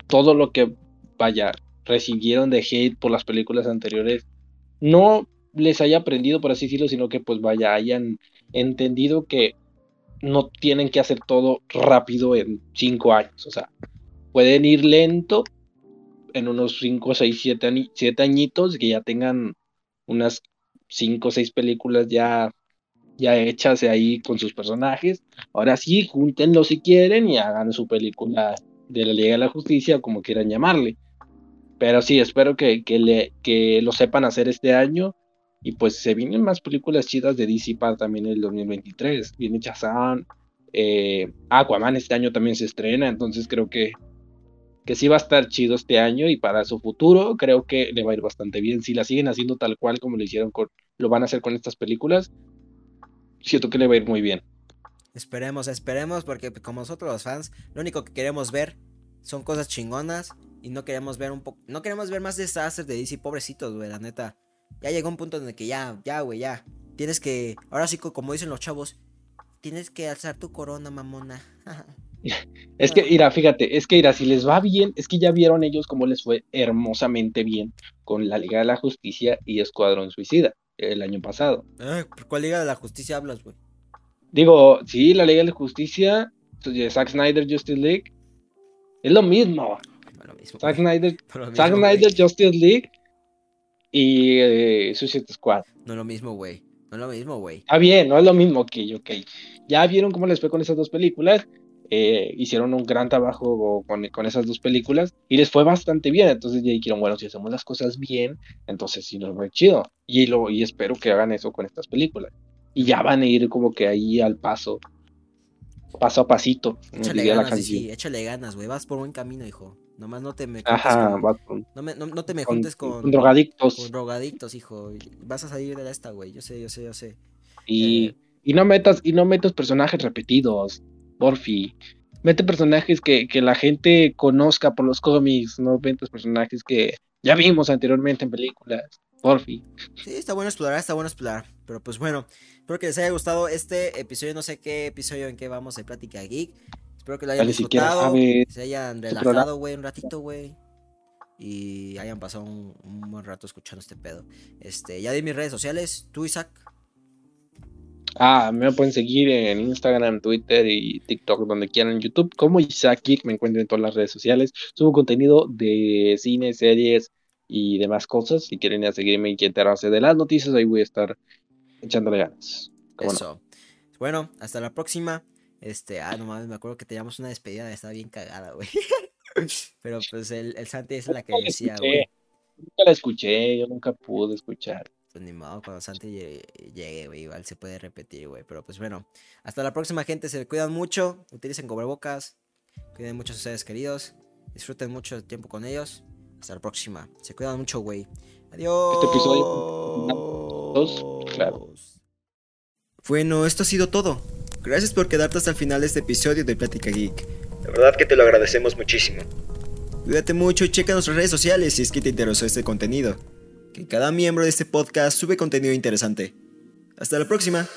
todo lo que, vaya, recibieron de hate por las películas anteriores, no les haya aprendido, por así decirlo, sino que pues vaya, hayan entendido que no tienen que hacer todo rápido en cinco años. O sea, pueden ir lento en unos 5, 6, 7, añitos, que ya tengan unas 5 o 6 películas ya, ya hechas ahí con sus personajes. Ahora sí, júntenlo si quieren y hagan su película de la Liga de la Justicia, como quieran llamarle. Pero sí, espero que, le, que lo sepan hacer este año. Y pues se vienen más películas chidas de DC para también el 2023. Viene Shazam. Eh, Aquaman este año también se estrena. Entonces creo que que sí va a estar chido este año y para su futuro creo que le va a ir bastante bien. Si la siguen haciendo tal cual como lo hicieron con, lo van a hacer con estas películas, siento que le va a ir muy bien. Esperemos, esperemos, porque como nosotros los fans, lo único que queremos ver son cosas chingonas y no queremos ver un poco, no queremos ver más desastres de DC, pobrecitos, güey, la neta. Ya llegó un punto en el que ya, ya, güey, ya. Tienes que, ahora sí, como dicen los chavos, tienes que alzar tu corona, mamona. Es que, mira, fíjate, es que, mira, si les va bien, es que ya vieron ellos cómo les fue hermosamente bien con la Liga de la Justicia y Escuadrón Suicida el año pasado. Eh, ¿Cuál Liga de la Justicia hablas, güey? Digo, sí, la Liga de la Justicia, Zack Snyder Justice League, es lo mismo. Zack Snyder, Zack Snyder Justice League y eh, Suicide Squad. No es lo mismo, güey. No es lo mismo, güey. Ah, bien, no es lo mismo, ok, ok. Ya vieron cómo les fue con esas dos películas eh, hicieron un gran trabajo con, esas dos películas y les fue bastante bien. Entonces ya dijeron, bueno, si hacemos las cosas bien, entonces sí nos va chido. Y, lo, y espero que hagan eso con estas películas. Y ya van a ir como que ahí al paso, paso a pasito. Échale ganas, sí, échale ganas, güey. Vas por buen camino, hijo. Nomás no te me no, te me juntes con, drogadictos. Con drogadictos, hijo. Vas a salir de esta, güey. Yo sé, yo sé, yo sé. Y, eh, y no metas, y no metas personajes repetidos porfi. Mete personajes que, la gente conozca por los cómics, no metes personajes que ya vimos anteriormente en películas. Porfi. Sí, está bueno explorar, está bueno explorar. Pero pues bueno, espero que les haya gustado este episodio. No sé qué episodio en qué vamos de Plática Geek. Espero que lo hayan disfrutado. se hayan relajado, güey, un ratito, güey. Y hayan pasado un, un, buen rato escuchando este pedo. Este, ya di mis redes sociales. Tú, Isaac. Ah, me pueden seguir en Instagram, Twitter y TikTok, donde quieran, en YouTube, como Isaac me encuentro en todas las redes sociales. Subo contenido de cine, series y demás cosas. Si quieren ir a seguirme y enterarse de las noticias, ahí voy a estar echándole ganas. Eso. Bueno, hasta la próxima. Este, ah, no mames, me acuerdo que teníamos una despedida, estaba bien cagada, güey. Pero pues el, el Santi es la que decía, güey. Nunca la escuché, yo nunca pude escuchar. Pues ni modo, cuando Santi llegue, güey, igual se puede repetir, güey. Pero pues bueno, hasta la próxima, gente. Se cuidan mucho, utilicen cubrebocas, cuiden mucho a sus seres queridos, disfruten mucho el tiempo con ellos. Hasta la próxima. Se cuidan mucho, güey. Adiós. Este episodio. claro. Bueno, esto ha sido todo. Gracias por quedarte hasta el final de este episodio de Plática Geek. La verdad que te lo agradecemos muchísimo. Cuídate mucho y checa nuestras redes sociales si es que te interesó este contenido cada miembro de este podcast sube contenido interesante. Hasta la próxima.